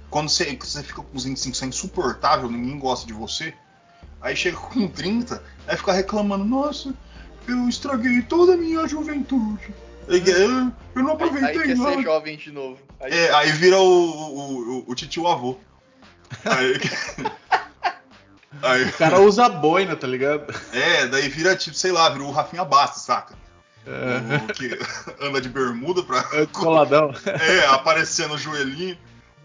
Speaker 2: quando você, você fica com os 25, você é insuportável, ninguém gosta de você, aí chega com 30, aí fica reclamando, nossa, eu estraguei toda a minha juventude. Eu, eu- eu não
Speaker 1: Aí, aí
Speaker 2: aproveitei
Speaker 1: quer
Speaker 2: nada.
Speaker 1: ser jovem de novo. Aí,
Speaker 2: É, aí vira o, o, o, o titio avô. Aí, aí-
Speaker 3: O cara usa boina, tá ligado?
Speaker 2: é, daí vira tipo, sei lá, vira o Rafinha Bastos, saca?
Speaker 3: É,
Speaker 2: O que anda de bermuda pra.
Speaker 3: é descoladão.
Speaker 2: É, aparecendo o joelhinho.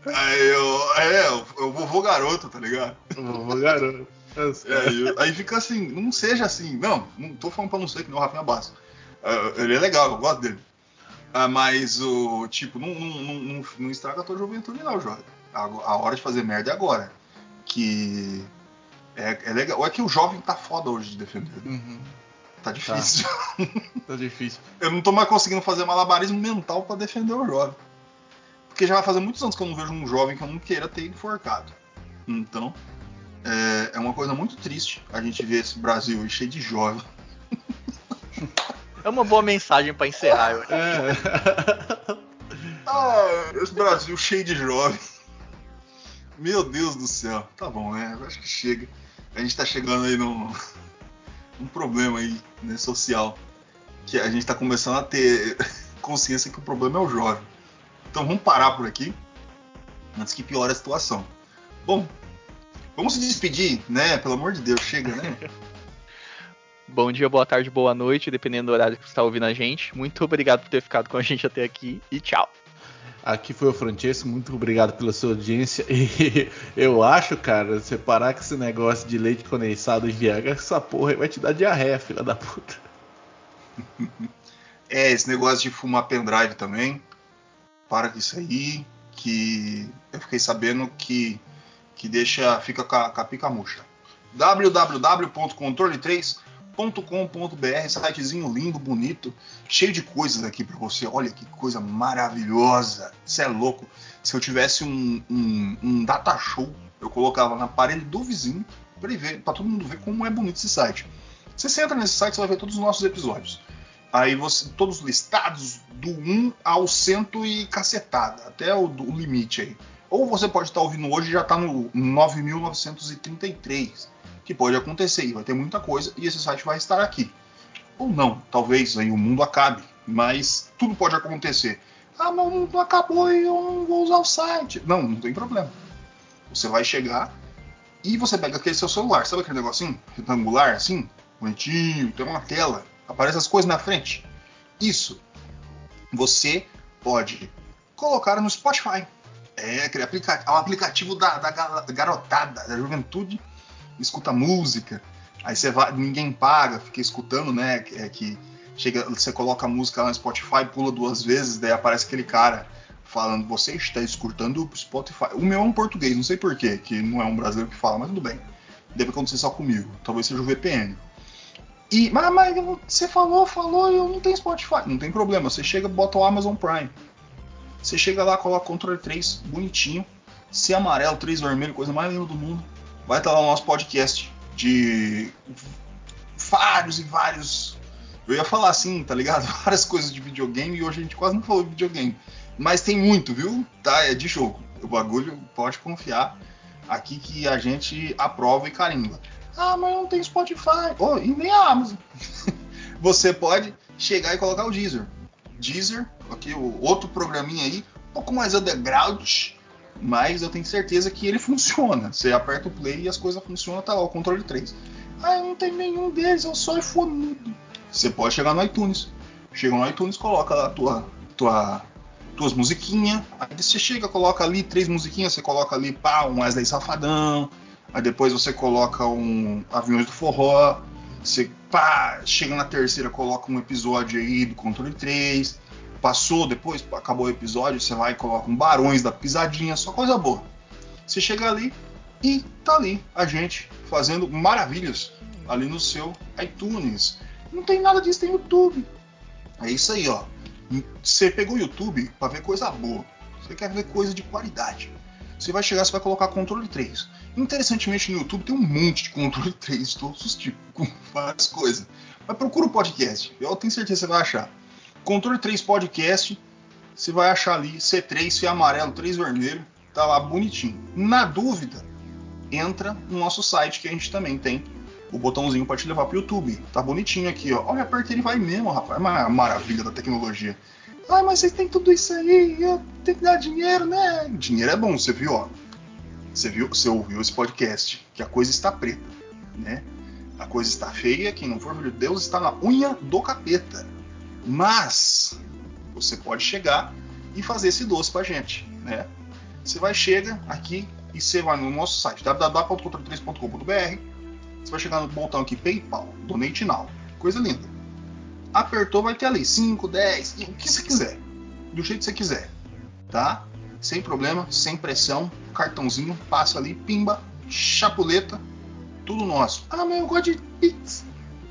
Speaker 2: Aí eu. É, o vovô garoto, tá ligado?
Speaker 3: Vovô garoto. Os
Speaker 2: É, aí, eu- aí fica assim, não seja assim. Não, não tô falando pra não ser que nem o Rafinha Bastos. Ah, ele é legal, eu gosto dele. Ah, mas o. Tipo, não, não, não, não, não estraga a tua juventude, não, jovem. A, a hora de fazer merda é agora. Que. É, é legal. É que o jovem tá foda hoje de defender.
Speaker 3: Uhum.
Speaker 2: tá difícil.
Speaker 3: Tá difícil.
Speaker 2: Eu não tô mais conseguindo fazer malabarismo mental pra defender o jovem. Porque já vai fazer muitos anos que eu não vejo um jovem que eu não queira ter enforcado. Então, é, é uma coisa muito triste a gente ver esse Brasil aí cheio de jovem.
Speaker 1: É uma boa mensagem pra encerrar. Eu.
Speaker 3: É.
Speaker 2: Ah, esse Brasil cheio de jovem. Meu Deus do céu. Tá bom, né? Eu acho que chega. A gente tá chegando aí num, problema aí, né, social. Que a gente tá começando a ter consciência que o problema é o jovem. Então vamos parar por aqui. Antes que piore a situação. Bom, vamos se despedir, né? Pelo amor de Deus, chega, né?
Speaker 1: Bom dia, boa tarde, boa noite, dependendo do horário que você está ouvindo a gente. Muito obrigado por ter ficado com a gente até aqui e tchau.
Speaker 3: Aqui foi o Francesco, muito obrigado pela sua audiência. E eu acho, cara, você parar com esse negócio de leite condensado e Viagra, essa porra vai te dar diarreia, filha da puta.
Speaker 2: É, esse negócio de fumar pendrive também. Para com isso aí. Que eu fiquei sabendo que, que deixa. fica com a, com a pica murcha. www.controle3.com.br Sitezinho lindo, bonito, cheio de coisas aqui para você. Olha que coisa maravilhosa. Você é louco. Se eu tivesse um, um, um data show, eu colocava na parede do vizinho para ver, para todo mundo ver como é bonito esse site. Você entra nesse site, você vai ver todos os nossos episódios. Aí você, todos listados do 1 ao 100 e cacetada, até o, o limite aí. Ou você pode estar ouvindo hoje e já está no 9.933, que pode acontecer, e vai ter muita coisa e esse site vai estar aqui. Ou não, talvez aí o mundo acabe, mas tudo pode acontecer. Ah, mas o mundo acabou e eu não vou usar o site. Não, não tem problema. Você vai chegar e você pega aquele seu celular, sabe aquele negocinho retangular assim, bonitinho, tem uma tela, aparece as coisas na frente. Isso você pode colocar no Spotify. É aquele aplica é um aplicativo da, da ga- garotada, da juventude, escuta música. Aí você vai, ninguém paga, fica escutando, né? É que chega, você coloca a música lá no Spotify, pula duas vezes, daí aparece aquele cara falando, você está escutando o Spotify. O meu é um português, não sei porquê, que não é um brasileiro que fala, mas tudo bem. Deve acontecer só comigo. Talvez seja o VPN. E, mas, mas você falou, falou, eu não tenho Spotify. Não tem problema, você chega, bota o Amazon Prime. Você chega lá, coloca controle 3, bonitinho. Se amarelo, 3 vermelho, coisa mais linda do mundo. Vai estar lá o nosso podcast de vários e vários. Eu ia falar assim, tá ligado? Várias coisas de videogame e hoje a gente quase não falou de videogame. Mas tem muito, viu? Tá? É de jogo. O bagulho pode confiar aqui que a gente aprova e carimba. Ah, mas não tem Spotify. Oh, e nem a Amazon. Você pode chegar e colocar o Deezer. Deezer, aqui o outro programinha aí, um pouco mais underground, mas eu tenho certeza que ele funciona. Você aperta o play e as coisas funcionam, tá lá o controle 3. Ah, não tem nenhum deles, eu sou iPhone. Você pode chegar no iTunes. Chega no iTunes, coloca lá a tua, tua, tuas musiquinhas. Aí você chega, coloca ali três musiquinhas, você coloca ali pá, um Wesley Safadão. Aí depois você coloca um Aviões do Forró. Você pá, chega na terceira, coloca um episódio aí do Controle 3. Passou, depois acabou o episódio, você vai e coloca um Barões da Pisadinha, só coisa boa. Você chega ali e tá ali a gente fazendo maravilhas ali no seu iTunes. Não tem nada disso, tem YouTube. É isso aí, ó. Você pegou o YouTube para ver coisa boa. Você quer ver coisa de qualidade. Você vai chegar, você vai colocar controle 3. Interessantemente, no YouTube tem um monte de controle 3 de todos os tipos, com várias coisas. Mas procura o podcast, eu tenho certeza que você vai achar. Controle 3 podcast, você vai achar ali C3, C amarelo, 3 vermelho, tá lá bonitinho. Na dúvida, entra no nosso site que a gente também tem o botãozinho para te levar pro YouTube. Tá bonitinho aqui, ó. Olha, apertei ele vai mesmo, rapaz. É uma maravilha da tecnologia. Ah, mas vocês têm tudo isso aí, eu tenho que dar dinheiro, né? Dinheiro é bom, você viu, ó. Você viu, você ouviu esse podcast, que a coisa está preta, né? A coisa está feia, quem não for filho de Deus está na unha do capeta. Mas você pode chegar e fazer esse doce pra gente, né? Você vai chega aqui e você vai no nosso site www.controle3.com.br. Você vai chegar no botão aqui PayPal, Donate Now, coisa linda. Apertou, vai ter ali 5, 10, o que você quiser, do jeito que você quiser, tá? Sem problema, sem pressão, cartãozinho, passa ali, pimba, chapuleta, tudo nosso. Ah, mas eu gosto de Pix.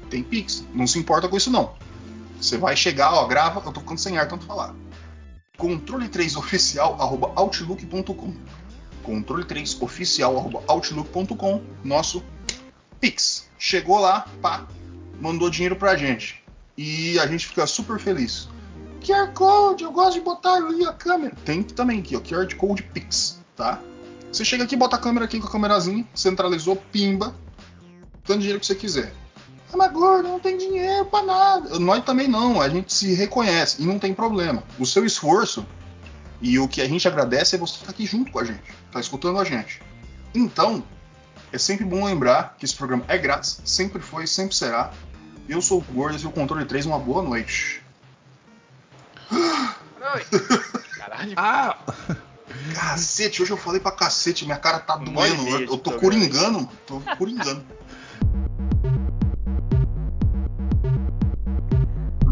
Speaker 2: tem Pix. Não se importa com isso, não. Você vai chegar, ó, grava, eu tô ficando sem ar tanto falar. Controle3oficial.outlook.com Controle3oficial.outlook.com Nosso Pix. Chegou lá, pá, mandou dinheiro pra gente. E a gente fica super feliz. QR Code, eu gosto de botar ali a câmera. Tem também aqui, ó, QR Code Pix, tá? Você chega aqui, bota a câmera aqui com a câmerazinha, centralizou, pimba, tanto dinheiro que você quiser. Ah, mas gordo, não tem dinheiro pra nada. Nós também não, a gente se reconhece e não tem problema. O seu esforço e o que a gente agradece é você estar aqui junto com a gente, tá escutando a gente. Então, é sempre bom lembrar que esse programa é grátis, sempre foi, sempre será. Eu sou o Gordo e o Controle 3, uma boa noite.
Speaker 1: Caralho.
Speaker 3: Ah!
Speaker 2: Cacete, hoje eu falei pra cacete, minha cara tá doendo. Eu, eu tô coringando, tô coringando.